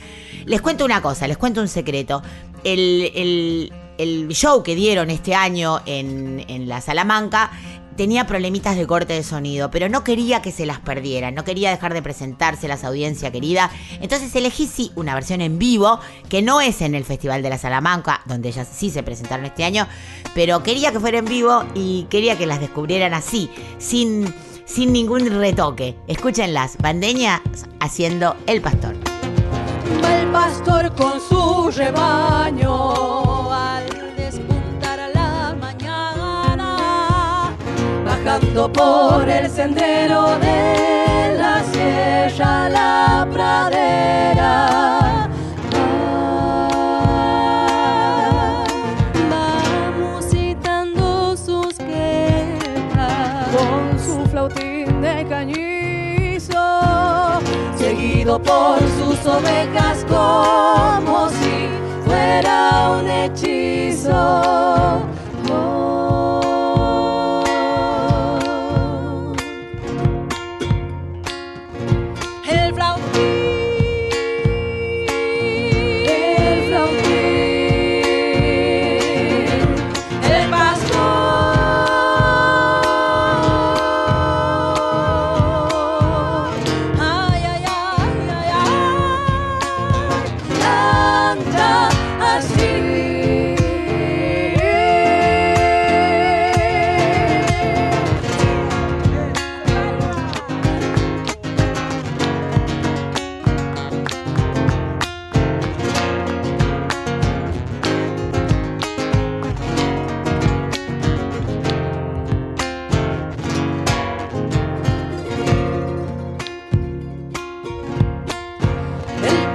Les cuento una cosa, les cuento un secreto. El, el- el show que dieron este año en, en la Salamanca tenía problemitas de corte de sonido, pero no quería que se las perdieran, no quería dejar de presentárselas, audiencia querida. Entonces elegí sí una versión en vivo, que no es en el Festival de la Salamanca, donde ellas sí se presentaron este año, pero quería que fuera en vivo y quería que las descubrieran así, sin, sin ningún retoque. Escúchenlas, Bandeña haciendo El Pastor. El pastor con su rebaño al bajando por el sendero de la sierra a la pradera. Va musitando sus quejas con su flautín de cañizo seguido por sus ovejas como si fuera un hechizo. Oh.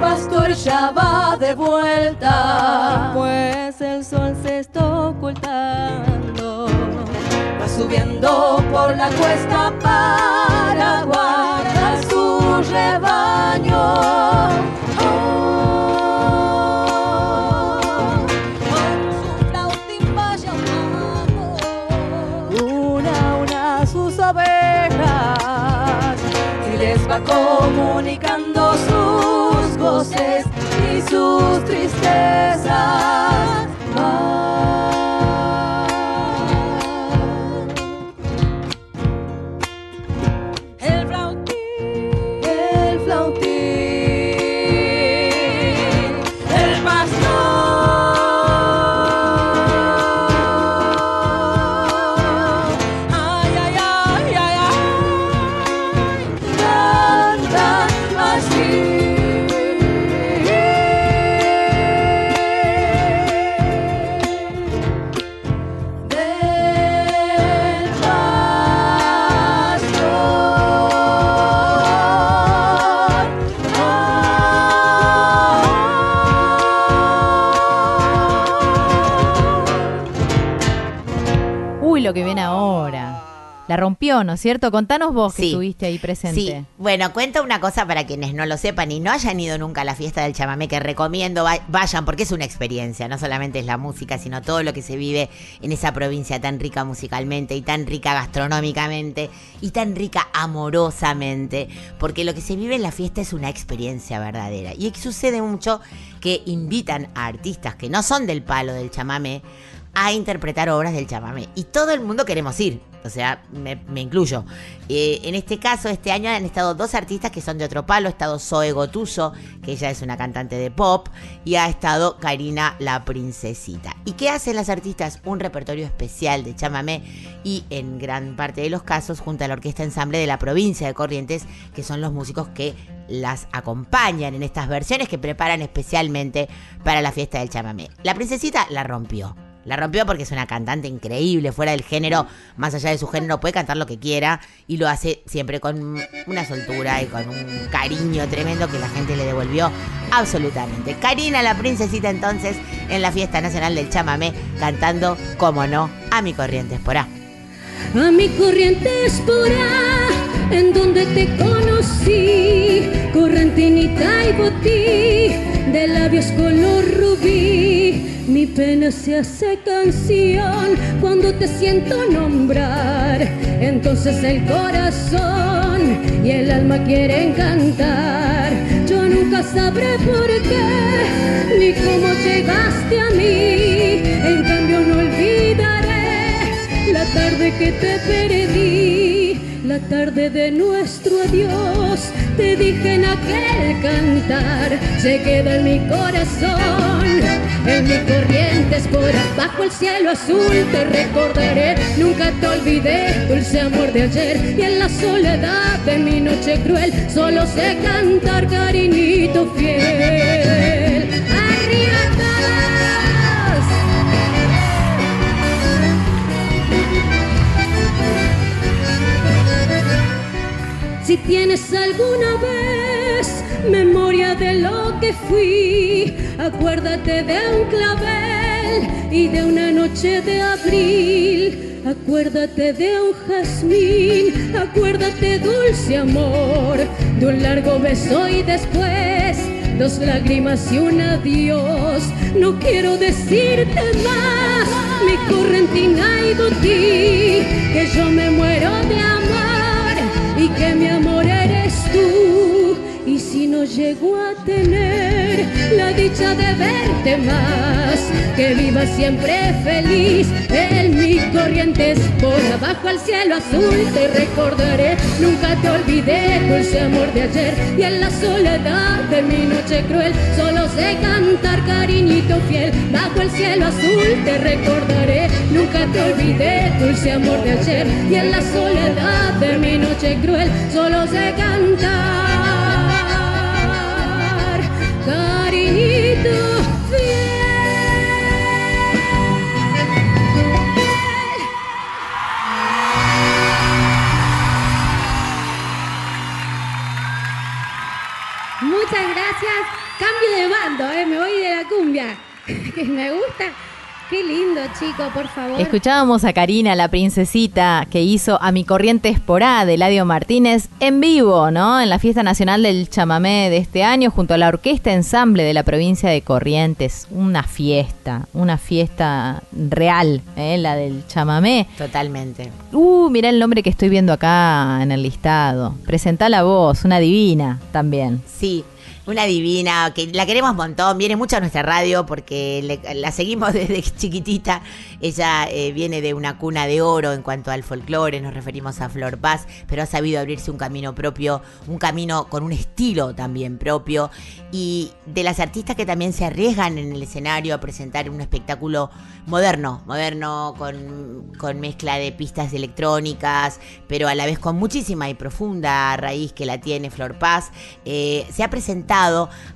Pastor ya va de vuelta. Pues el sol se está ocultando. Va subiendo por la cuesta para guardar su rebaño. Tristezas. ¿No es cierto? Contanos vos que estuviste ahí presente. Sí, bueno, cuento una cosa para quienes no lo sepan y no hayan ido nunca a la fiesta del chamamé, que recomiendo va- vayan porque es una experiencia, no solamente es la música, sino todo lo que se vive en esa provincia tan rica musicalmente y tan rica gastronómicamente y tan rica amorosamente, porque lo que se vive en la fiesta es una experiencia verdadera. Y sucede mucho que invitan a artistas que no son del palo del chamamé a interpretar obras del chamamé. Y todo el mundo queremos ir. O sea, me, incluyo. Eh, en este caso, este año han estado dos artistas que son de otro palo. Ha estado Zoe Gotuso, que ella es una cantante de pop, y ha estado Karina la Princesita. ¿Y qué hacen las artistas? Un repertorio especial de chamamé y en gran parte de los casos junto a la Orquesta Ensamble de la provincia de Corrientes, que son los músicos que las acompañan en estas versiones que preparan especialmente para la fiesta del chamamé. La princesita la rompió. La rompió porque es una cantante increíble, fuera del género, más allá de su género, puede cantar lo que quiera y lo hace siempre con una soltura y con un cariño tremendo que la gente le devolvió absolutamente. Karina, la princesita, entonces, en la fiesta nacional del chamamé, cantando, como no, a mi corriente por A. a mi corriente espora, en donde te conocí, correntinita y botí, de labios color rubí. Mi pena se hace canción cuando te siento nombrar. Entonces el corazón y el alma quieren cantar. Yo nunca sabré por qué ni cómo llegaste a mí. En cambio no olvidaré la tarde que te perdí, la tarde de nuestro adiós. Te dije en aquel cantar, se queda en mi corazón, en mi corriente por bajo el cielo azul. Te recordaré, nunca te olvidé, dulce amor de ayer. Y en la soledad de mi noche cruel, solo sé cantar, cariñito fiel. ¡Arriba Si tienes alguna vez memoria de lo que fui, acuérdate de un clavel y de una noche de abril. Acuérdate de un jazmín, acuérdate dulce amor, de un largo beso y después dos lágrimas y un adiós. No quiero decirte más, mi correntina y botí, que yo me muero de amor y que mi si no llego a tener la dicha de verte más, que viva siempre feliz en mi corrientes por abajo al cielo azul te recordaré. Nunca te olvidé, dulce amor de ayer y en la soledad de mi noche cruel solo sé cantar cariñito fiel. Bajo el cielo azul te recordaré. Nunca te olvidé, dulce amor de ayer y en la soledad de mi noche cruel solo sé cantar gracias. Cambio de bando, ¿eh? me voy de la cumbia. que me gusta. Qué lindo, chico, por favor. Escuchábamos a Karina, la princesita, que hizo A mi corriente esporá de Eladio Martínez en vivo, ¿no? En la Fiesta Nacional del Chamamé de este año, junto a la Orquesta Ensamble de la provincia de Corrientes. Una fiesta, una fiesta real, ¿eh? la del chamamé. Totalmente. Uh, mira el nombre que estoy viendo acá en el listado. Presenta la voz, una divina también. Sí, una divina, que la queremos un montón, viene mucho a nuestra radio porque la seguimos desde chiquitita. Ella eh, viene de una cuna de oro en cuanto al folclore, nos referimos a Flor Paz, pero ha sabido abrirse un camino propio, un camino con un estilo también propio. Y de las artistas que también se arriesgan en el escenario a presentar un espectáculo moderno, moderno, con, con mezcla de pistas electrónicas, pero a la vez con muchísima y profunda raíz que la tiene Flor Paz. Eh, se ha presentado,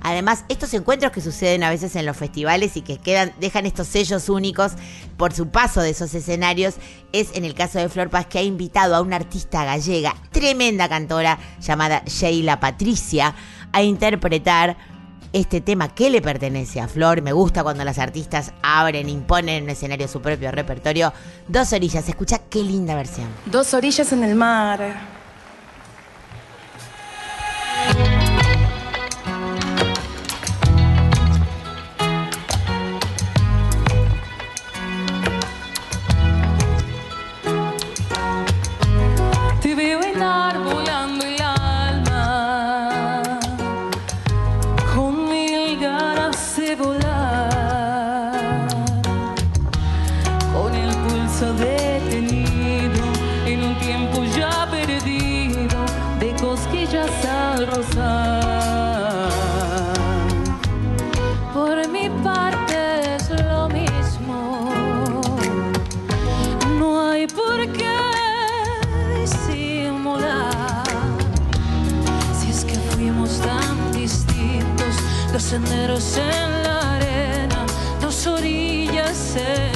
además, estos encuentros que suceden a veces en los festivales y que dejan estos sellos únicos por su paso de esos escenarios, es en el caso de Flor Paz que ha invitado a una artista gallega, tremenda cantora llamada Sheila Patricia, a interpretar este tema que le pertenece a Flor. Me gusta cuando las artistas abren, imponen en un escenario su propio repertorio. Dos orillas, escucha qué linda versión. Dos orillas en el mar. Senderos en la arena, dos orillas en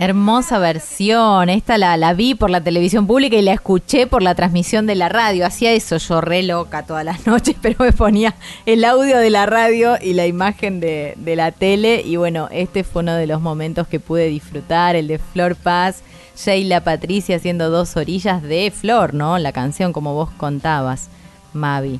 Hermosa versión. Esta la, la vi por la televisión pública y la escuché por la transmisión de la radio. Hacía eso yo loca todas las noches, pero me ponía el audio de la radio y la imagen de, de la tele. Y bueno, este fue uno de los momentos que pude disfrutar, el de Flor Paz, Sheila Patricia haciendo dos orillas de Flor, ¿no? La canción como vos contabas, Mavi.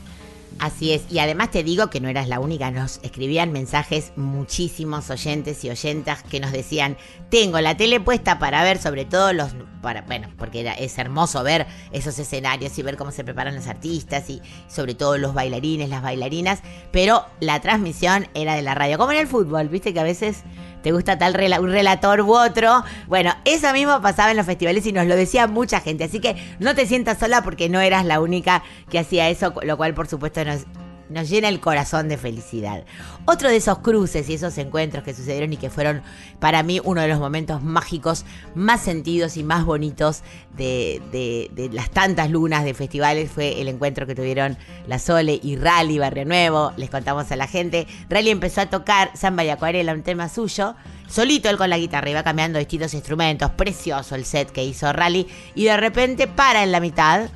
Así es, y además te digo que no eras la única, nos escribían mensajes muchísimos oyentes y oyentas que nos decían, tengo la tele puesta para ver sobre todo los, para, bueno, porque era, es hermoso ver esos escenarios y ver cómo se preparan los artistas y sobre todo los bailarines, las bailarinas, pero la transmisión era de la radio, como en el fútbol, viste que a veces te gusta tal rela- un relator u otro. Bueno, eso mismo pasaba en los festivales y nos lo decía mucha gente. Así que no te sientas sola porque no eras la única que hacía eso, lo cual por supuesto nos, nos llena el corazón de felicidad. Otro de esos cruces y esos encuentros que sucedieron y que fueron para mí uno de los momentos mágicos más sentidos y más bonitos de, las tantas lunas de festivales fue el encuentro que tuvieron la Sole y Rally Barrio Nuevo. Les contamos a la gente. Rally empezó a tocar Samba y Acuarela, un tema suyo. Solito él con la guitarra iba cambiando distintos instrumentos. Precioso el set que hizo Rally. Y de repente para en la mitad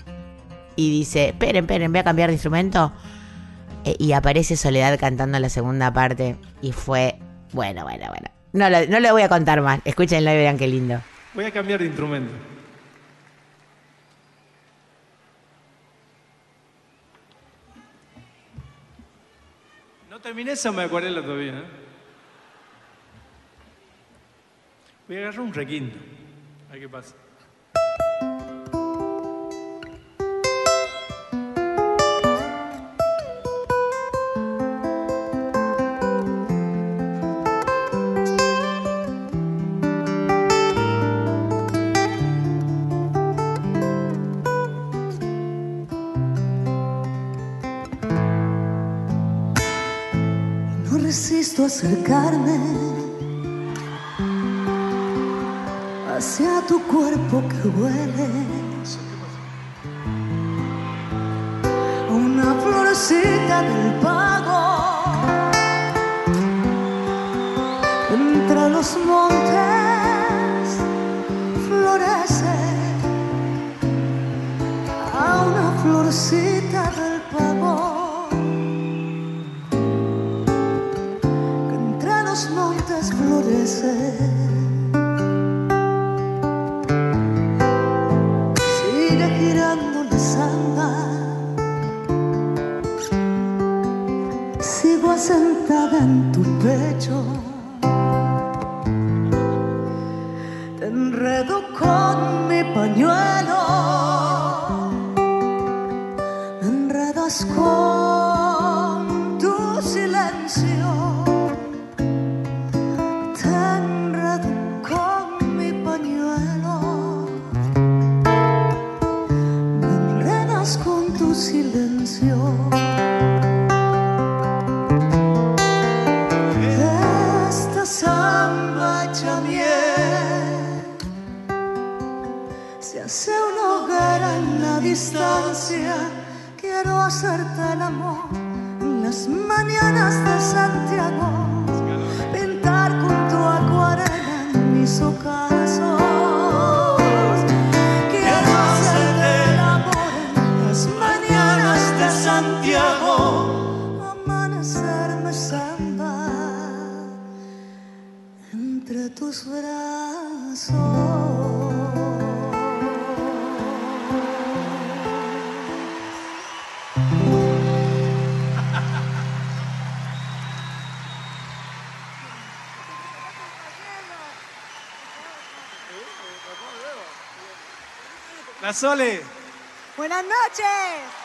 y dice, esperen, esperen, voy a cambiar de instrumento. Eh, y aparece Soledad cantando la segunda parte. Y fue, bueno, bueno, bueno. No lo, no lo voy a contar más. Escúchenlo y verán qué lindo. Voy a cambiar de instrumento. No terminé esa me acuarela todavía. ¿eh? Voy a agarrar un requinto. A ver qué pasa. Acercarme hacia tu cuerpo que huele. Una florecita del pago. Entre los montes Sole. Buenas noches.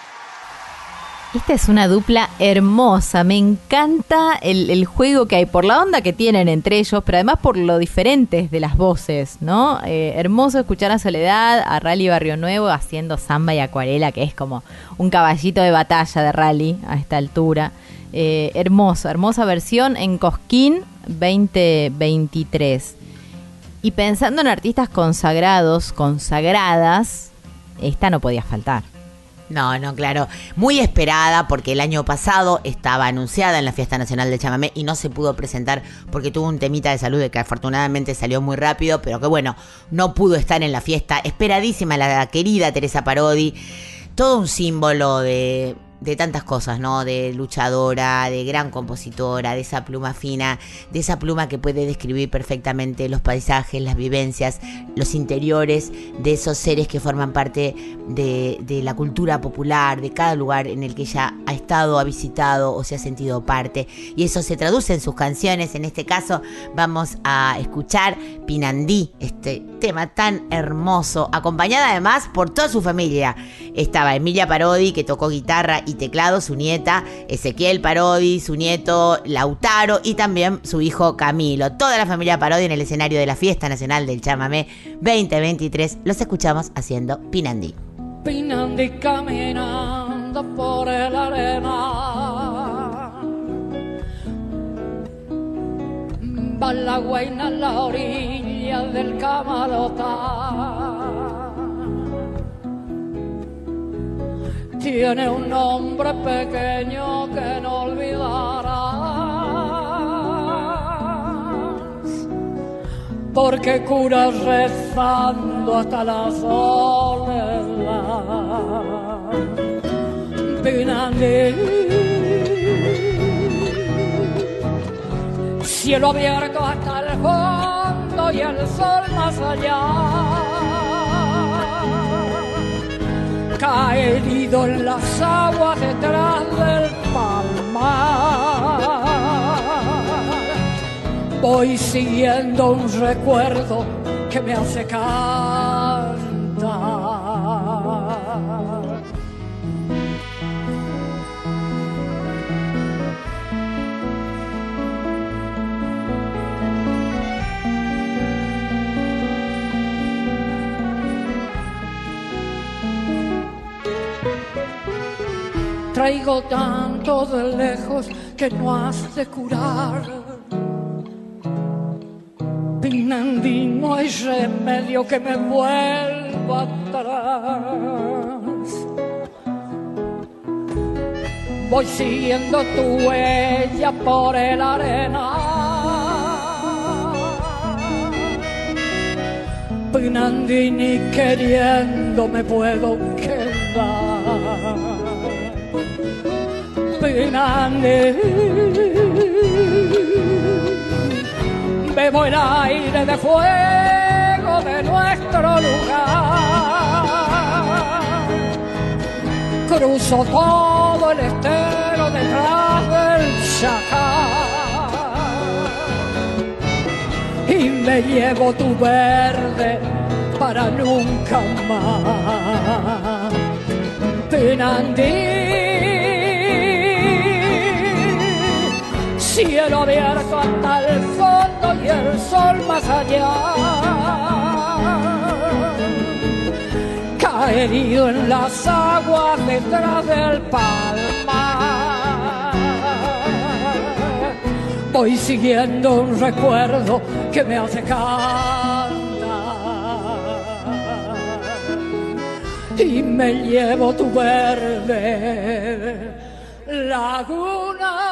Esta es una dupla hermosa, me encanta el, el juego que hay, por la onda que tienen entre ellos, pero además por lo diferentes de las voces, ¿no? Eh, hermoso escuchar a Soledad, a Rally Barrio Nuevo haciendo samba y acuarela, que es como un caballito de batalla de Rally a esta altura. Eh, hermoso, hermosa versión en Cosquín 2023. Y pensando en artistas consagrados, consagradas, esta no podía faltar. No, no, claro. Muy esperada porque el año pasado estaba anunciada en la Fiesta Nacional del Chamamé y no se pudo presentar porque tuvo un temita de salud de que afortunadamente salió muy rápido, pero que bueno, no pudo estar en la fiesta. Esperadísima la querida Teresa Parodi. Todo un símbolo de de tantas cosas, ¿no? De luchadora, de gran compositora, de esa pluma fina, de esa pluma que puede describir perfectamente los paisajes, las vivencias, los interiores de esos seres que forman parte de, la cultura popular, de cada lugar en el que ella ha estado, ha visitado o se ha sentido parte. Y eso se traduce en sus canciones. En este caso vamos a escuchar Pinandí, este tema tan hermoso, acompañada además por toda su familia. Estaba Emilia Parodi, que tocó guitarra y teclado, su nieta Ezequiel Parodi, su nieto Lautaro y también su hijo Camilo. Toda la familia Parodi en el escenario de la Fiesta Nacional del Chamamé 2023. Los escuchamos haciendo Pinandí. Pinandí caminando por el arena. Va la guaina a la orilla del camarota. Tiene un nombre pequeño que no olvidarás, porque cura rezando hasta la soledad. Pinandí, cielo abierto hasta el fondo y el sol más allá caído en las aguas detrás del palmar. Voy siguiendo un recuerdo que me hace cantar. Traigo tanto de lejos que no has de curar. Pinandí, no hay remedio que me vuelva atrás. Voy siguiendo tu huella por el arena. Pinandí, ni queriendo me puedo quedar. Bebo el aire de fuego de nuestro lugar. Cruzo todo el estero detrás del chacal. Y me llevo tu verde para nunca más. Pinandí cielo abierto hasta el fondo y el sol más allá. Caído en las aguas detrás del palmar. Voy siguiendo un recuerdo que me hace cantar. Y me llevo tu verde laguna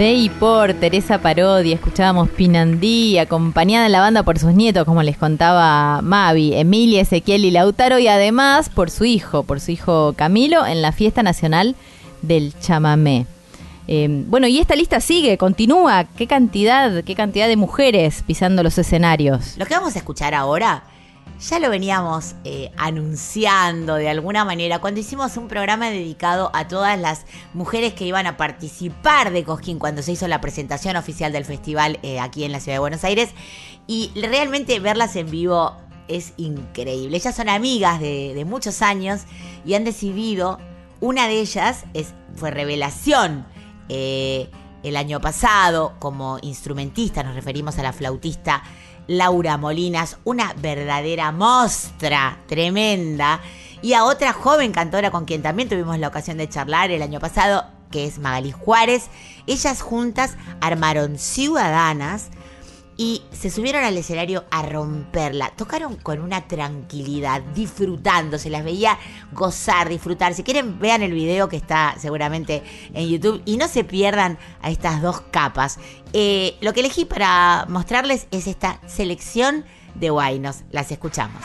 De y por Teresa Parodi, escuchábamos Pinandí, acompañada en la banda por sus nietos, como les contaba Mavi, Emilia, Ezequiel y Lautaro, y además por su hijo, por su hijo Camilo, en la fiesta nacional del chamamé. Eh, bueno, y esta lista sigue, continúa. ¿Qué cantidad, qué cantidad de mujeres pisando los escenarios? Lo que vamos a escuchar ahora, ya lo veníamos eh, anunciando de alguna manera cuando hicimos un programa dedicado a todas las mujeres que iban a participar de Cosquín cuando se hizo la presentación oficial del festival eh, aquí en la ciudad de Buenos Aires. Y realmente verlas en vivo es increíble. Ellas son amigas de, muchos años y han decidido, una de ellas es, fue revelación eh, el año pasado como instrumentista, nos referimos a la flautista Laura Molinas, una verdadera mostra tremenda. y a otra joven cantora con quien también tuvimos la ocasión de charlar el año pasado, que es Magali Juárez. Ellas juntas armaron Ciudadanas y se subieron al escenario a romperla. Tocaron con una tranquilidad, disfrutando, se las veía gozar, disfrutar. Si quieren, vean el video que está seguramente en YouTube y no se pierdan a estas dos capas. Eh, lo que elegí para mostrarles es esta selección de Guainos. Las escuchamos.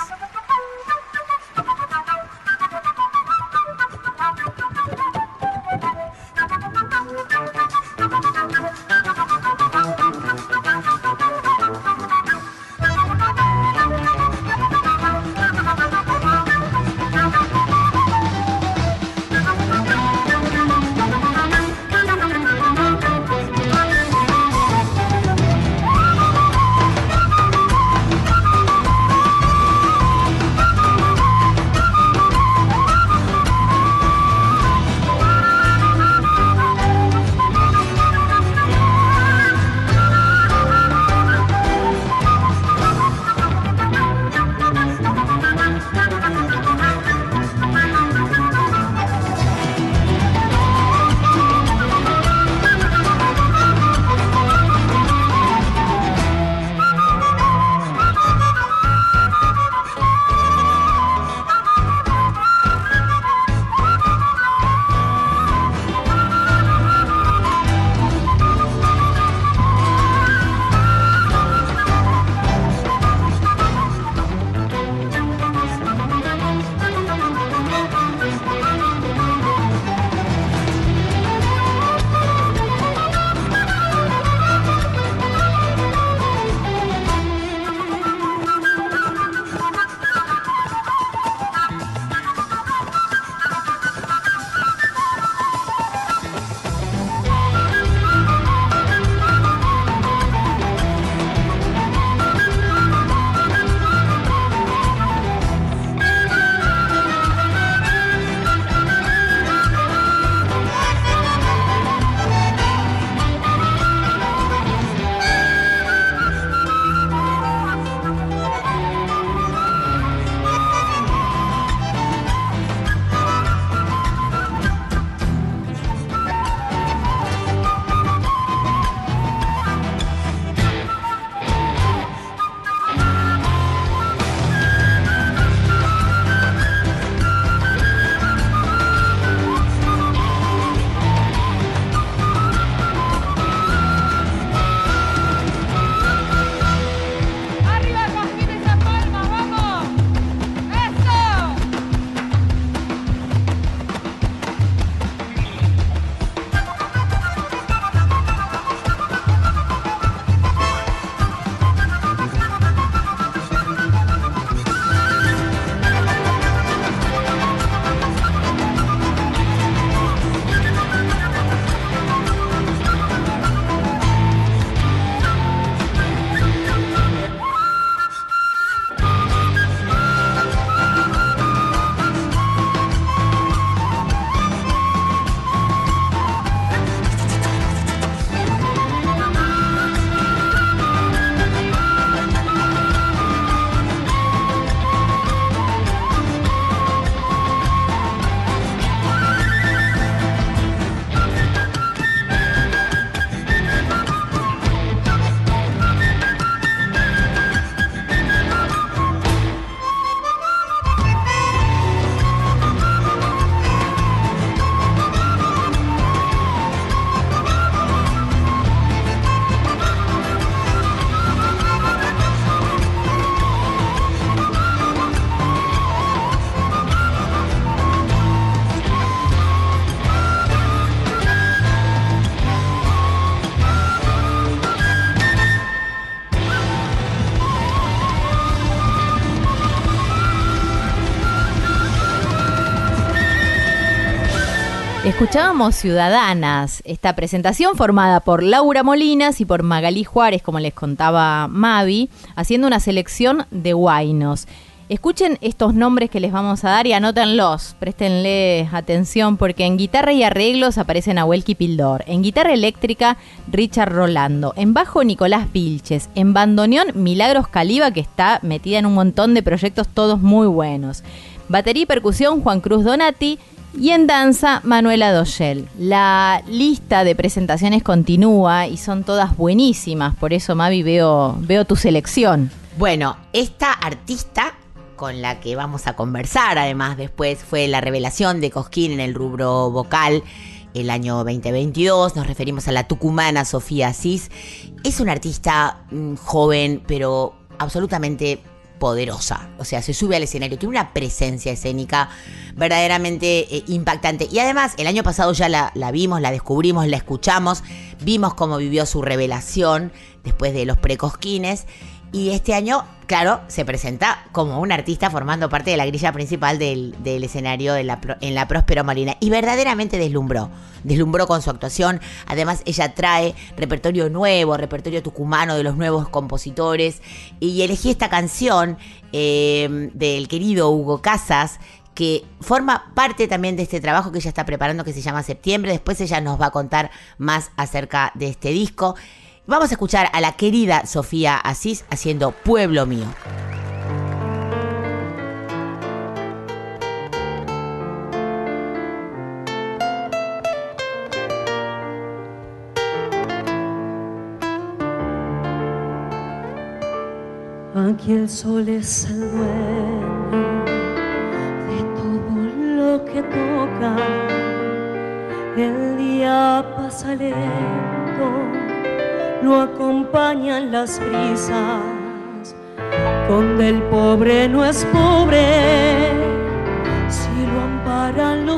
Escuchábamos Ciudadanas, esta presentación formada por Laura Molinas y por Magalí Juárez, como les contaba Mavi, haciendo una selección de guainos. Escuchen estos nombres que les vamos a dar y anótenlos, préstenle atención porque en guitarra y arreglos aparecen Abuelki Pildor, en guitarra eléctrica Richard Rolando, en bajo Nicolás Vilches, en bandoneón Milagros Caliba que está metida en un montón de proyectos todos muy buenos. Batería y percusión Juan Cruz Donati. Y en danza, Manuela Doyel. La lista de presentaciones continúa y son todas buenísimas. Por eso, Mavi, veo, veo tu selección. Bueno, esta artista con la que vamos a conversar, además después fue la revelación de Cosquín en el rubro vocal el año 2022. Nos referimos a la tucumana Sofía Asís. Es una artista mm, joven, pero absolutamente poderosa. O sea, se sube al escenario, tiene una presencia escénica verdaderamente eh, impactante. Y además, el año pasado ya la, la vimos, la descubrimos, la escuchamos, vimos cómo vivió su revelación después de los precosquines. Y este año, claro, se presenta como un artista formando parte de la grilla principal del, del escenario en la Próspero Marina. Y verdaderamente deslumbró. Deslumbró con su actuación. Además, ella trae repertorio nuevo, repertorio tucumano de los nuevos compositores. Y elegí esta canción eh, del querido Hugo Casas que forma parte también de este trabajo que ella está preparando que se llama Septiembre. Después ella nos va a contar más acerca de este disco. Vamos a escuchar a la querida Sofía Asís haciendo Pueblo Mío. Aquí el sol es el dueño de todo lo que toca. El día pasa lento, lo acompañan las brisas. Donde el pobre no es pobre, si lo amparan los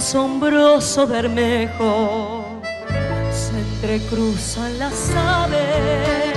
asombroso bermejo, se entrecruzan las aves,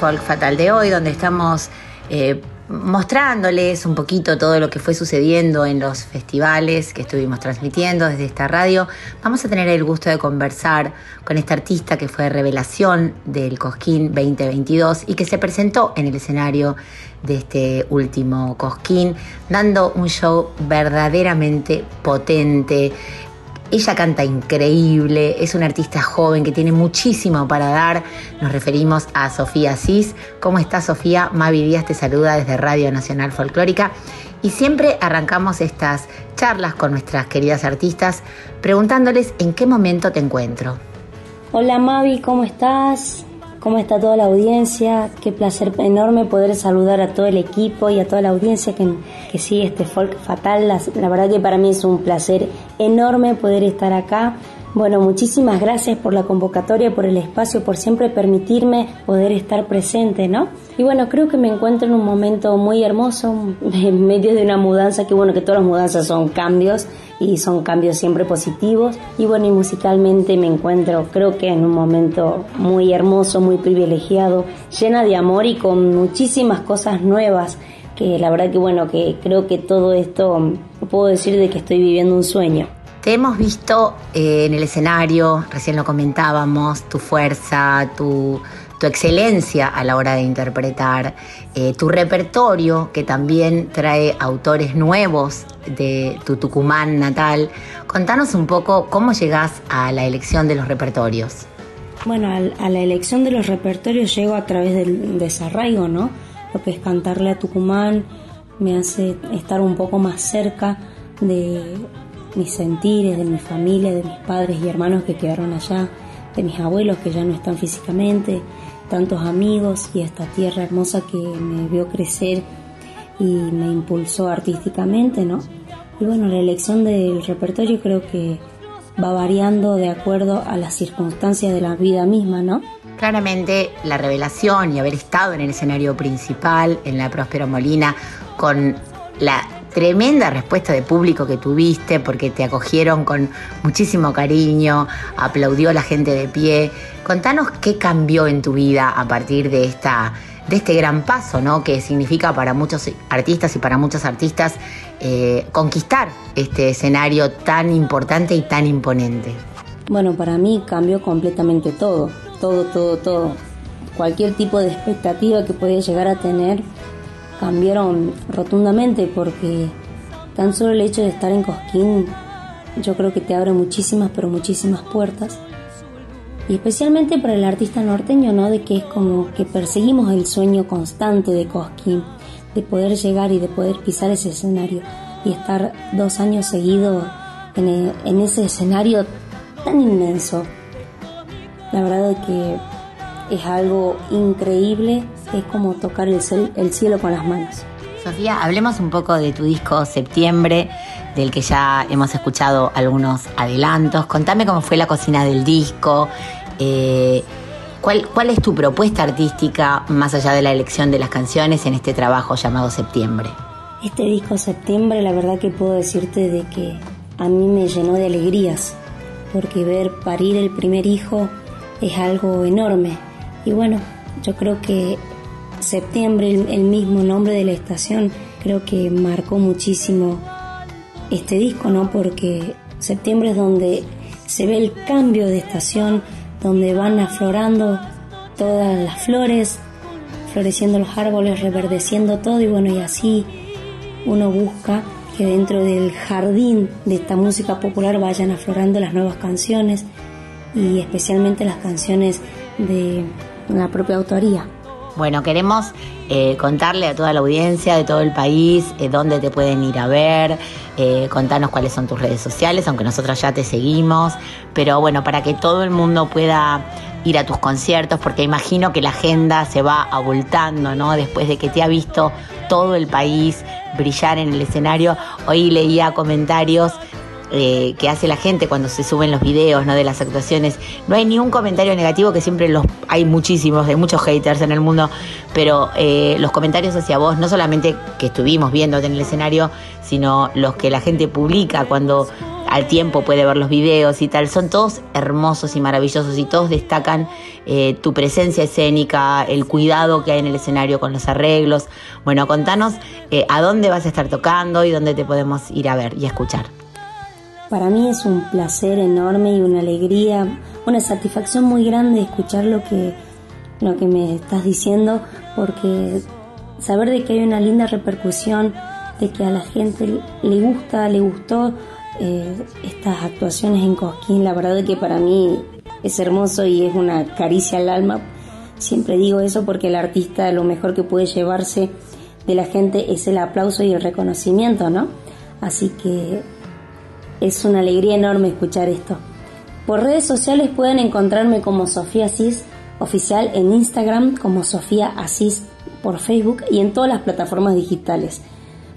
folk fatal de hoy, donde estamos eh, mostrándoles un poquito todo lo que fue sucediendo en los festivales que estuvimos transmitiendo desde esta radio. Vamos a tener el gusto de conversar con esta artista que fue revelación del Cosquín 2022 y que se presentó en el escenario de este último Cosquín, dando un show verdaderamente potente. Ella canta increíble, es una artista joven que tiene muchísimo para dar. Nos referimos a Sofía Cis. ¿Cómo estás, Sofía? Mavi Díaz te saluda desde Radio Nacional Folclórica. Y siempre arrancamos estas charlas con nuestras queridas artistas preguntándoles en qué momento te encuentro. Hola Mavi, ¿cómo estás? ¿Cómo está toda la audiencia? Qué placer enorme poder saludar a todo el equipo y a toda la audiencia que, que sigue este folk fatal. La, la verdad que para mí es un placer enorme poder estar acá. Bueno, muchísimas gracias por la convocatoria, por el espacio, por siempre permitirme poder estar presente, ¿no? Y bueno, creo que me encuentro en un momento muy hermoso, en medio de una mudanza, que bueno, que todas las mudanzas son cambios y son cambios siempre positivos. Y bueno, musicalmente me encuentro, creo que en un momento muy hermoso, muy privilegiado, llena de amor y con muchísimas cosas nuevas que la verdad que bueno, que creo que todo esto puedo decir de que estoy viviendo un sueño. Te hemos visto eh, en el escenario, recién lo comentábamos, tu fuerza, tu, excelencia a la hora de interpretar, eh, tu repertorio que también trae autores nuevos de tu Tucumán natal. Contanos un poco cómo llegás a la elección de los repertorios. Bueno, a la elección de los repertorios llego a través del desarraigo, ¿no? Lo que es cantarle a Tucumán me hace estar un poco más cerca de mis sentires, de mi familia, de mis padres y hermanos que quedaron allá, de mis abuelos que ya no están físicamente, tantos amigos y esta tierra hermosa que me vio crecer y me impulsó artísticamente, ¿no? Y bueno, la elección del repertorio creo que va variando de acuerdo a las circunstancias de la vida misma, ¿no? Claramente la revelación y haber estado en el escenario principal, en la Próspero Molina, con la tremenda respuesta de público que tuviste porque te acogieron con muchísimo cariño, aplaudió la gente de pie. Contanos qué cambió en tu vida a partir de esta de este gran paso, ¿no? Que significa para muchos artistas y para muchas artistas eh, conquistar este escenario tan importante y tan imponente. Bueno, para mí cambió completamente todo, todo, todo, todo. Cualquier tipo de expectativa que podía llegar a tener cambiaron rotundamente porque tan solo el hecho de estar en Cosquín yo creo que te abre muchísimas, pero muchísimas puertas. Y especialmente para el artista norteño, ¿no? De que es como que perseguimos el sueño constante de Cosquín, de poder llegar y de poder pisar ese escenario y estar dos años seguidos en, en ese escenario tan inmenso. La verdad es que es algo increíble, es como tocar el, cel- el cielo con las manos. Sofía, hablemos un poco de tu disco Septiembre, del que ya hemos escuchado algunos adelantos. Contame cómo fue la cocina del disco, eh, cuál, cuál es tu propuesta artística más allá de la elección de las canciones en este trabajo llamado Septiembre. Este disco Septiembre, la verdad que puedo decirte de que a mí me llenó de alegrías, porque ver parir el primer hijo es algo enorme. Y bueno, yo creo que Septiembre, el, mismo nombre de la estación, creo que marcó muchísimo este disco, ¿no? Porque septiembre es donde se ve el cambio de estación, donde van aflorando todas las flores, floreciendo los árboles, reverdeciendo todo y bueno, y así uno busca que dentro del jardín de esta música popular vayan aflorando las nuevas canciones y especialmente las canciones de la propia autoría. Bueno, queremos eh, contarle a toda la audiencia de todo el país eh, dónde te pueden ir a ver, eh, contanos cuáles son tus redes sociales, aunque nosotros ya te seguimos, pero bueno, para que todo el mundo pueda ir a tus conciertos, porque imagino que la agenda se va abultando, ¿no? Después de que te ha visto todo el país brillar en el escenario, hoy leía comentarios eh, que hace la gente cuando se suben los videos ¿no? de las actuaciones. No hay ni un comentario negativo, que siempre los hay muchísimos, hay muchos haters en el mundo, pero eh, los comentarios hacia vos, no solamente que estuvimos viéndote en el escenario, sino los que la gente publica cuando al tiempo puede ver los videos y tal, son todos hermosos y maravillosos y todos destacan eh, tu presencia escénica, el cuidado que hay en el escenario con los arreglos. Bueno, contanos a dónde vas a estar tocando y dónde te podemos ir a ver y a escuchar. Para mí es un placer enorme y una alegría, una satisfacción muy grande escuchar lo que, lo que me estás diciendo, porque saber de que hay una linda repercusión, de que a la gente le gusta, le gustó eh, estas actuaciones en Cosquín, la verdad es que para mí es hermoso y es una caricia al alma. Siempre digo eso porque el artista lo mejor que puede llevarse de la gente es el aplauso y el reconocimiento, ¿no? Así que es una alegría enorme escuchar esto. Por redes sociales pueden encontrarme como Sofía Asís oficial en Instagram, como Sofía Asís por Facebook y en todas las plataformas digitales.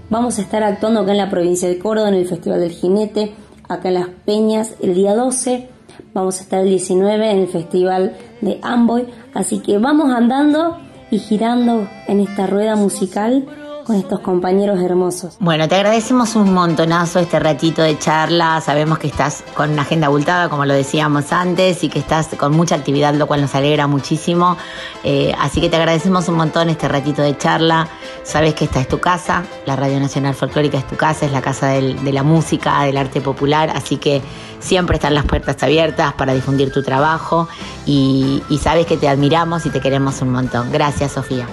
Vamos a estar actuando acá en la provincia de Córdoba en el Festival del Jinete, acá en Las Peñas el día 12. Vamos a estar el 19 en el Festival de Amboy. Así que vamos andando y girando en esta rueda musical con estos compañeros hermosos. Bueno, te agradecemos un montonazo este ratito de charla. Sabemos que estás con una agenda abultada, como lo decíamos antes, y que estás con mucha actividad, lo cual nos alegra muchísimo. Eh, así que te agradecemos un montón este ratito de charla. Sabes que esta es tu casa, la Radio Nacional Folclórica es tu casa, es la casa de la música, del arte popular, así que siempre están las puertas abiertas para difundir tu trabajo y sabes que te admiramos y te queremos un montón. Gracias, Sofía.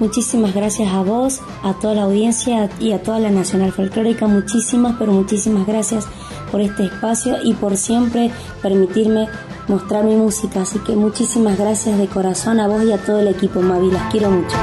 Muchísimas gracias a vos, a toda la audiencia y a toda la Nacional Folclórica. Muchísimas, pero muchísimas gracias por este espacio y por siempre permitirme mostrar mi música. Así que muchísimas gracias de corazón a vos y a todo el equipo, Mavi. Las quiero mucho.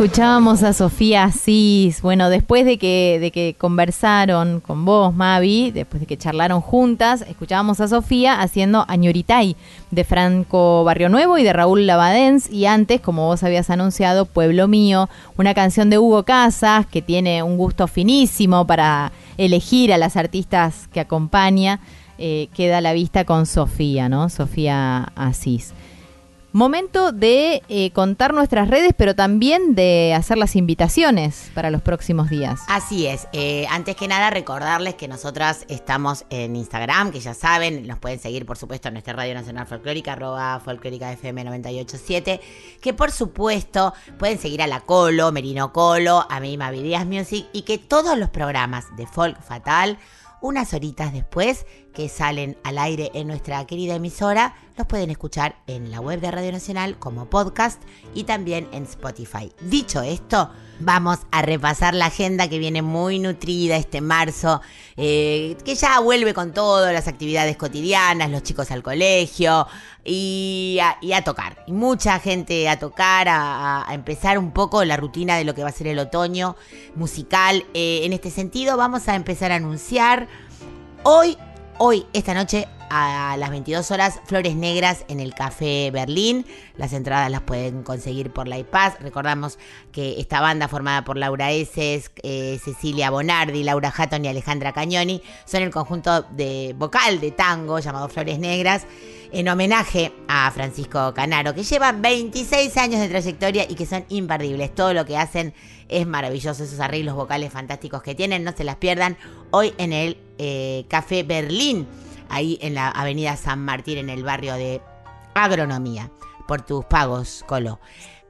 Escuchábamos a Sofía Asís. Bueno, después de que, de que conversaron con vos, Mavi, después de que charlaron juntas, escuchábamos a Sofía haciendo Añoritay de Franco Barrio Nuevo y de Raúl Lavadens. Y antes, como vos habías anunciado, Pueblo Mío, una canción de Hugo Casas que tiene un gusto finísimo para elegir a las artistas que acompaña. Eh, queda a la vista con Sofía, ¿no? Sofía Asís. Momento de eh, contar nuestras redes, pero también de hacer las invitaciones para los próximos días. Así es. Eh, antes que nada, recordarles que nosotras estamos en Instagram, que ya saben, nos pueden seguir, por supuesto, en nuestra Radio Nacional Folclórica, arroba folclórica FM 987, que por supuesto pueden seguir a La Colo, Merino Colo, a mí Mavi Music, y que todos los programas de Folk Fatal, unas horitas después, que salen al aire en nuestra querida emisora, los pueden escuchar en la web de Radio Nacional como podcast y también en Spotify. Dicho esto, vamos a repasar la agenda que viene muy nutrida este marzo, eh, que ya vuelve con todo, las actividades cotidianas, los chicos al colegio y a, tocar. Y mucha gente a tocar, a, a empezar un poco la rutina de lo que va a ser el otoño musical. Eh, en este sentido, vamos a empezar a anunciar hoy, hoy, esta noche, a las 22 horas, Flores Negras en el Café Berlín. Las entradas las pueden conseguir por la iPass. Recordamos que esta banda formada por Laura Eses, eh, Cecilia Bonardi, Laura Hatton y Alejandra Cañoni son el conjunto de vocal de tango llamado Flores Negras en homenaje a Francisco Canaro, que lleva 26 años de trayectoria y que son imperdibles. Todo lo que hacen es maravilloso, esos arreglos vocales fantásticos que tienen, no se las pierdan hoy en el eh, Café Berlín ahí en la avenida San Martín, en el barrio de Agronomía, por tus pagos, Colo.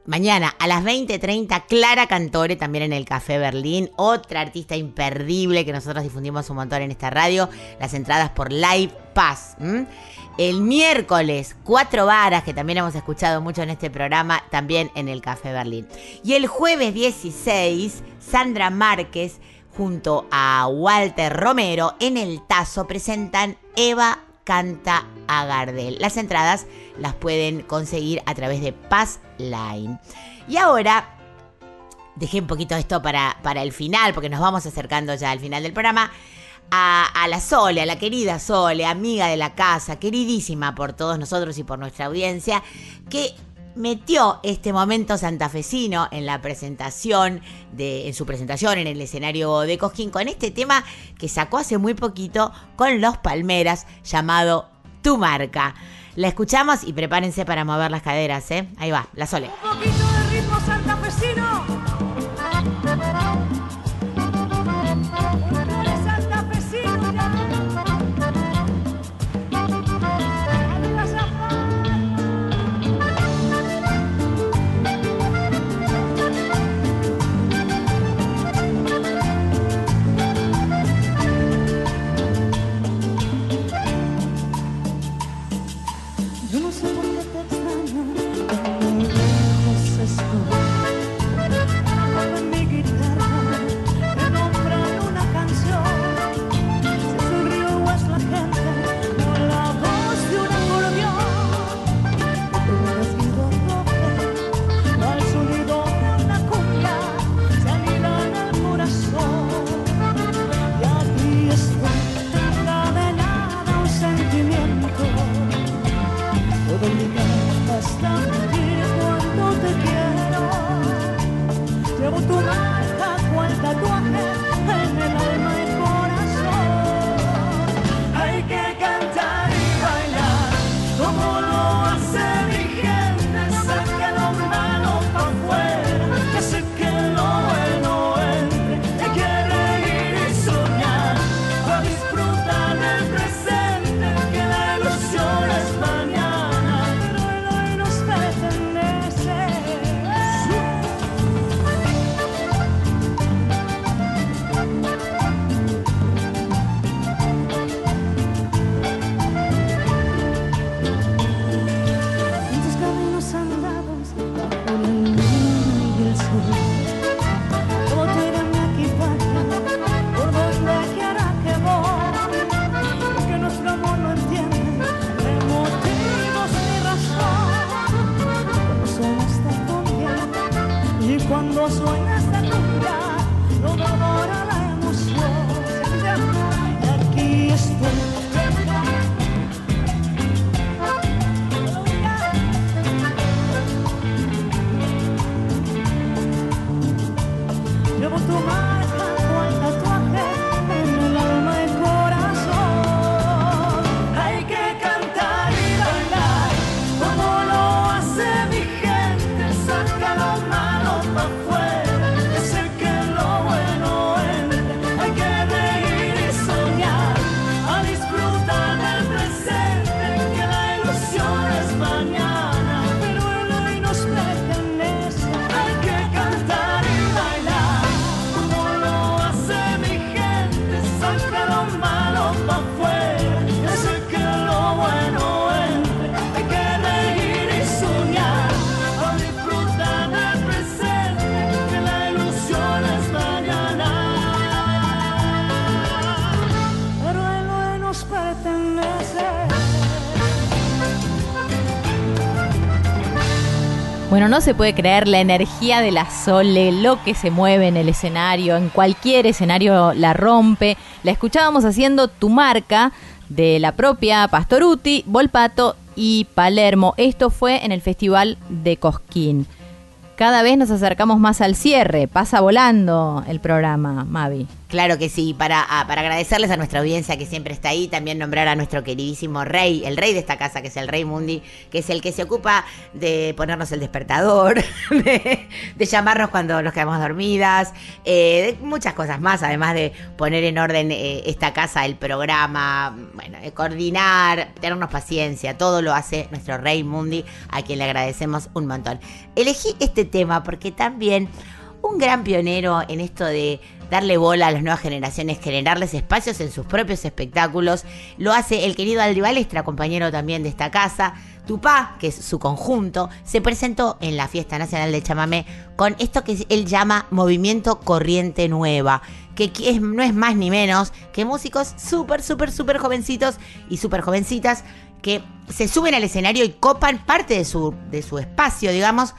Mañana a las 20.30, Clara Cantore, también en el Café Berlín, otra artista imperdible que nosotros difundimos un montón en esta radio, las entradas por Live Pass. El miércoles, Cuatro Varas, que también hemos escuchado mucho en este programa, también en el Café Berlín. Y el jueves 16, Sandra Márquez junto a Walter Romero en el Tazo presentan Eva Canta a Gardel. Las entradas las pueden conseguir a través de Pass Line. Y ahora, dejé un poquito esto para, para el final, porque nos vamos acercando ya al final del programa. A, la Sole, a la querida Sole, amiga de la casa, queridísima por todos nosotros y por nuestra audiencia, que metió este momento santafesino en la presentación, de, en su presentación en el escenario de Cosquín, con este tema que sacó hace muy poquito con los Palmeras, llamado Tu Marca. La escuchamos y prepárense para mover las caderas, ¿eh? Ahí va, la Sole. Un poquito de ritmo. Santafesino Bueno, no se puede creer la energía de la Sole, lo que se mueve en el escenario, en cualquier escenario la rompe. La escuchábamos haciendo Tu Marca de la propia Pastoruti, Volpato y Palermo. Esto fue en el Festival de Cosquín. Cada vez nos acercamos más al cierre, pasa volando el programa, Mavi. Claro que sí, para, ah, para agradecerles a nuestra audiencia que siempre está ahí, también nombrar a nuestro queridísimo rey, el rey de esta casa, que es el rey Mundi, que es el que se ocupa de ponernos el despertador, de, llamarnos cuando nos quedamos dormidas, eh, de muchas cosas más, además de poner en orden eh, esta casa, el programa, bueno, de coordinar, tenernos paciencia, todo lo hace nuestro rey Mundi, a quien le agradecemos un montón. Elegí este tema porque también un gran pionero en esto de darle bola a las nuevas generaciones, generarles espacios en sus propios espectáculos. Lo hace el querido Aldi Balestra, compañero también de esta casa. Tupá, que es su conjunto, se presentó en la Fiesta Nacional de Chamamé con esto que él llama Movimiento Corriente Nueva, que no es más ni menos que músicos súper, súper, súper jovencitos y súper jovencitas que se suben al escenario y copan parte de su, de su espacio, digamos,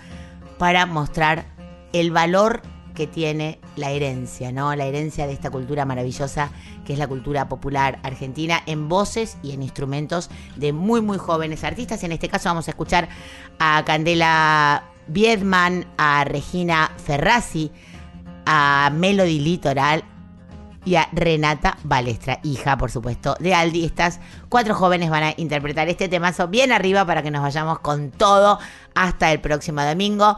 para mostrar el valor que tiene la herencia, ¿no? La herencia de esta cultura maravillosa que es la cultura popular argentina en voces y en instrumentos de muy muy jóvenes artistas. En este caso vamos a escuchar a Candela Biedman, a Regina Ferrazzi, a Melody Litoral y a Renata Balestra, hija, por supuesto, de Aldi. Estas cuatro jóvenes van a interpretar este temazo bien arriba para que nos vayamos con todo hasta el próximo domingo.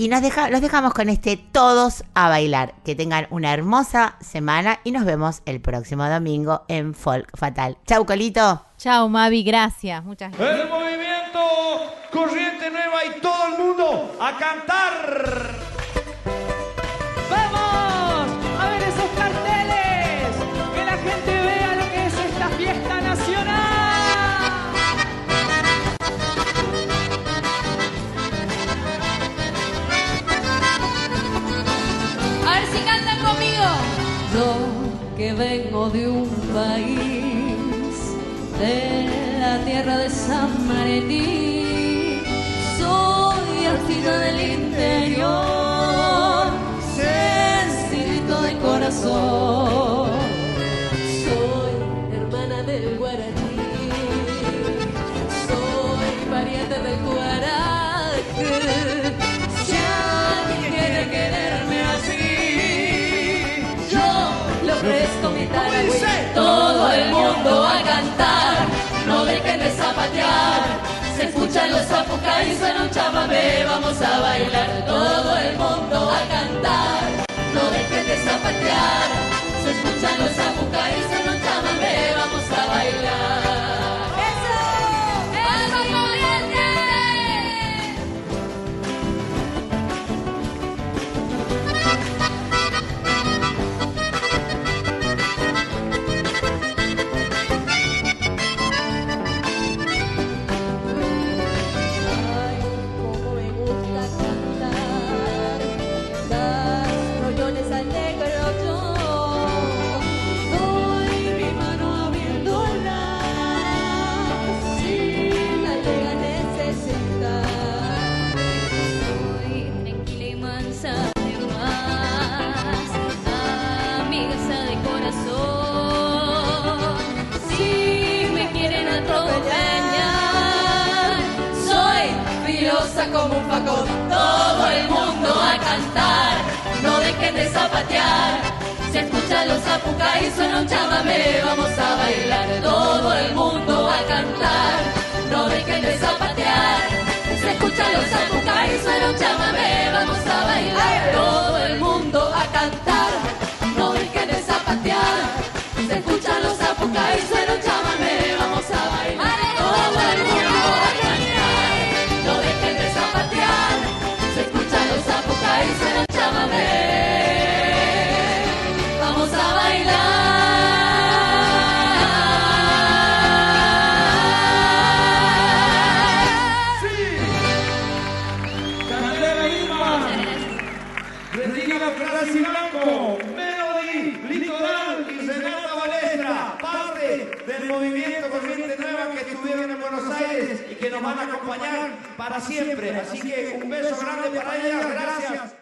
Y nos deja, los dejamos con este Todos a bailar. Que tengan una hermosa semana y nos vemos el próximo domingo en Folk Fatal. Chau, Colito. Chao, Mavi, gracias. Muchas gracias. El movimiento Corriente Nueva y todo el mundo a cantar. Que vengo de un país, de la tierra de San Martín, soy artista del interior, sencillito de corazón, Todo el mundo a cantar, no dejen de zapatear. Se escuchan los zapucay y suena un chamamé, vamos a bailar. Todo el mundo a cantar, no dejen de zapatear. Se escuchan los zapucay y suena un chamamé, vamos a bailar. Como un facón. Todo el mundo a cantar, no dejen de zapatear. Se escuchan los zapucay y suena un chamamé, vamos a bailar. Todo el mundo a cantar, no dejen de zapatear. Se escuchan los zapucay y suena un chamamé, vamos a bailar. Todo el mundo a cantar, para siempre. Así que un beso grande para ellas, gracias.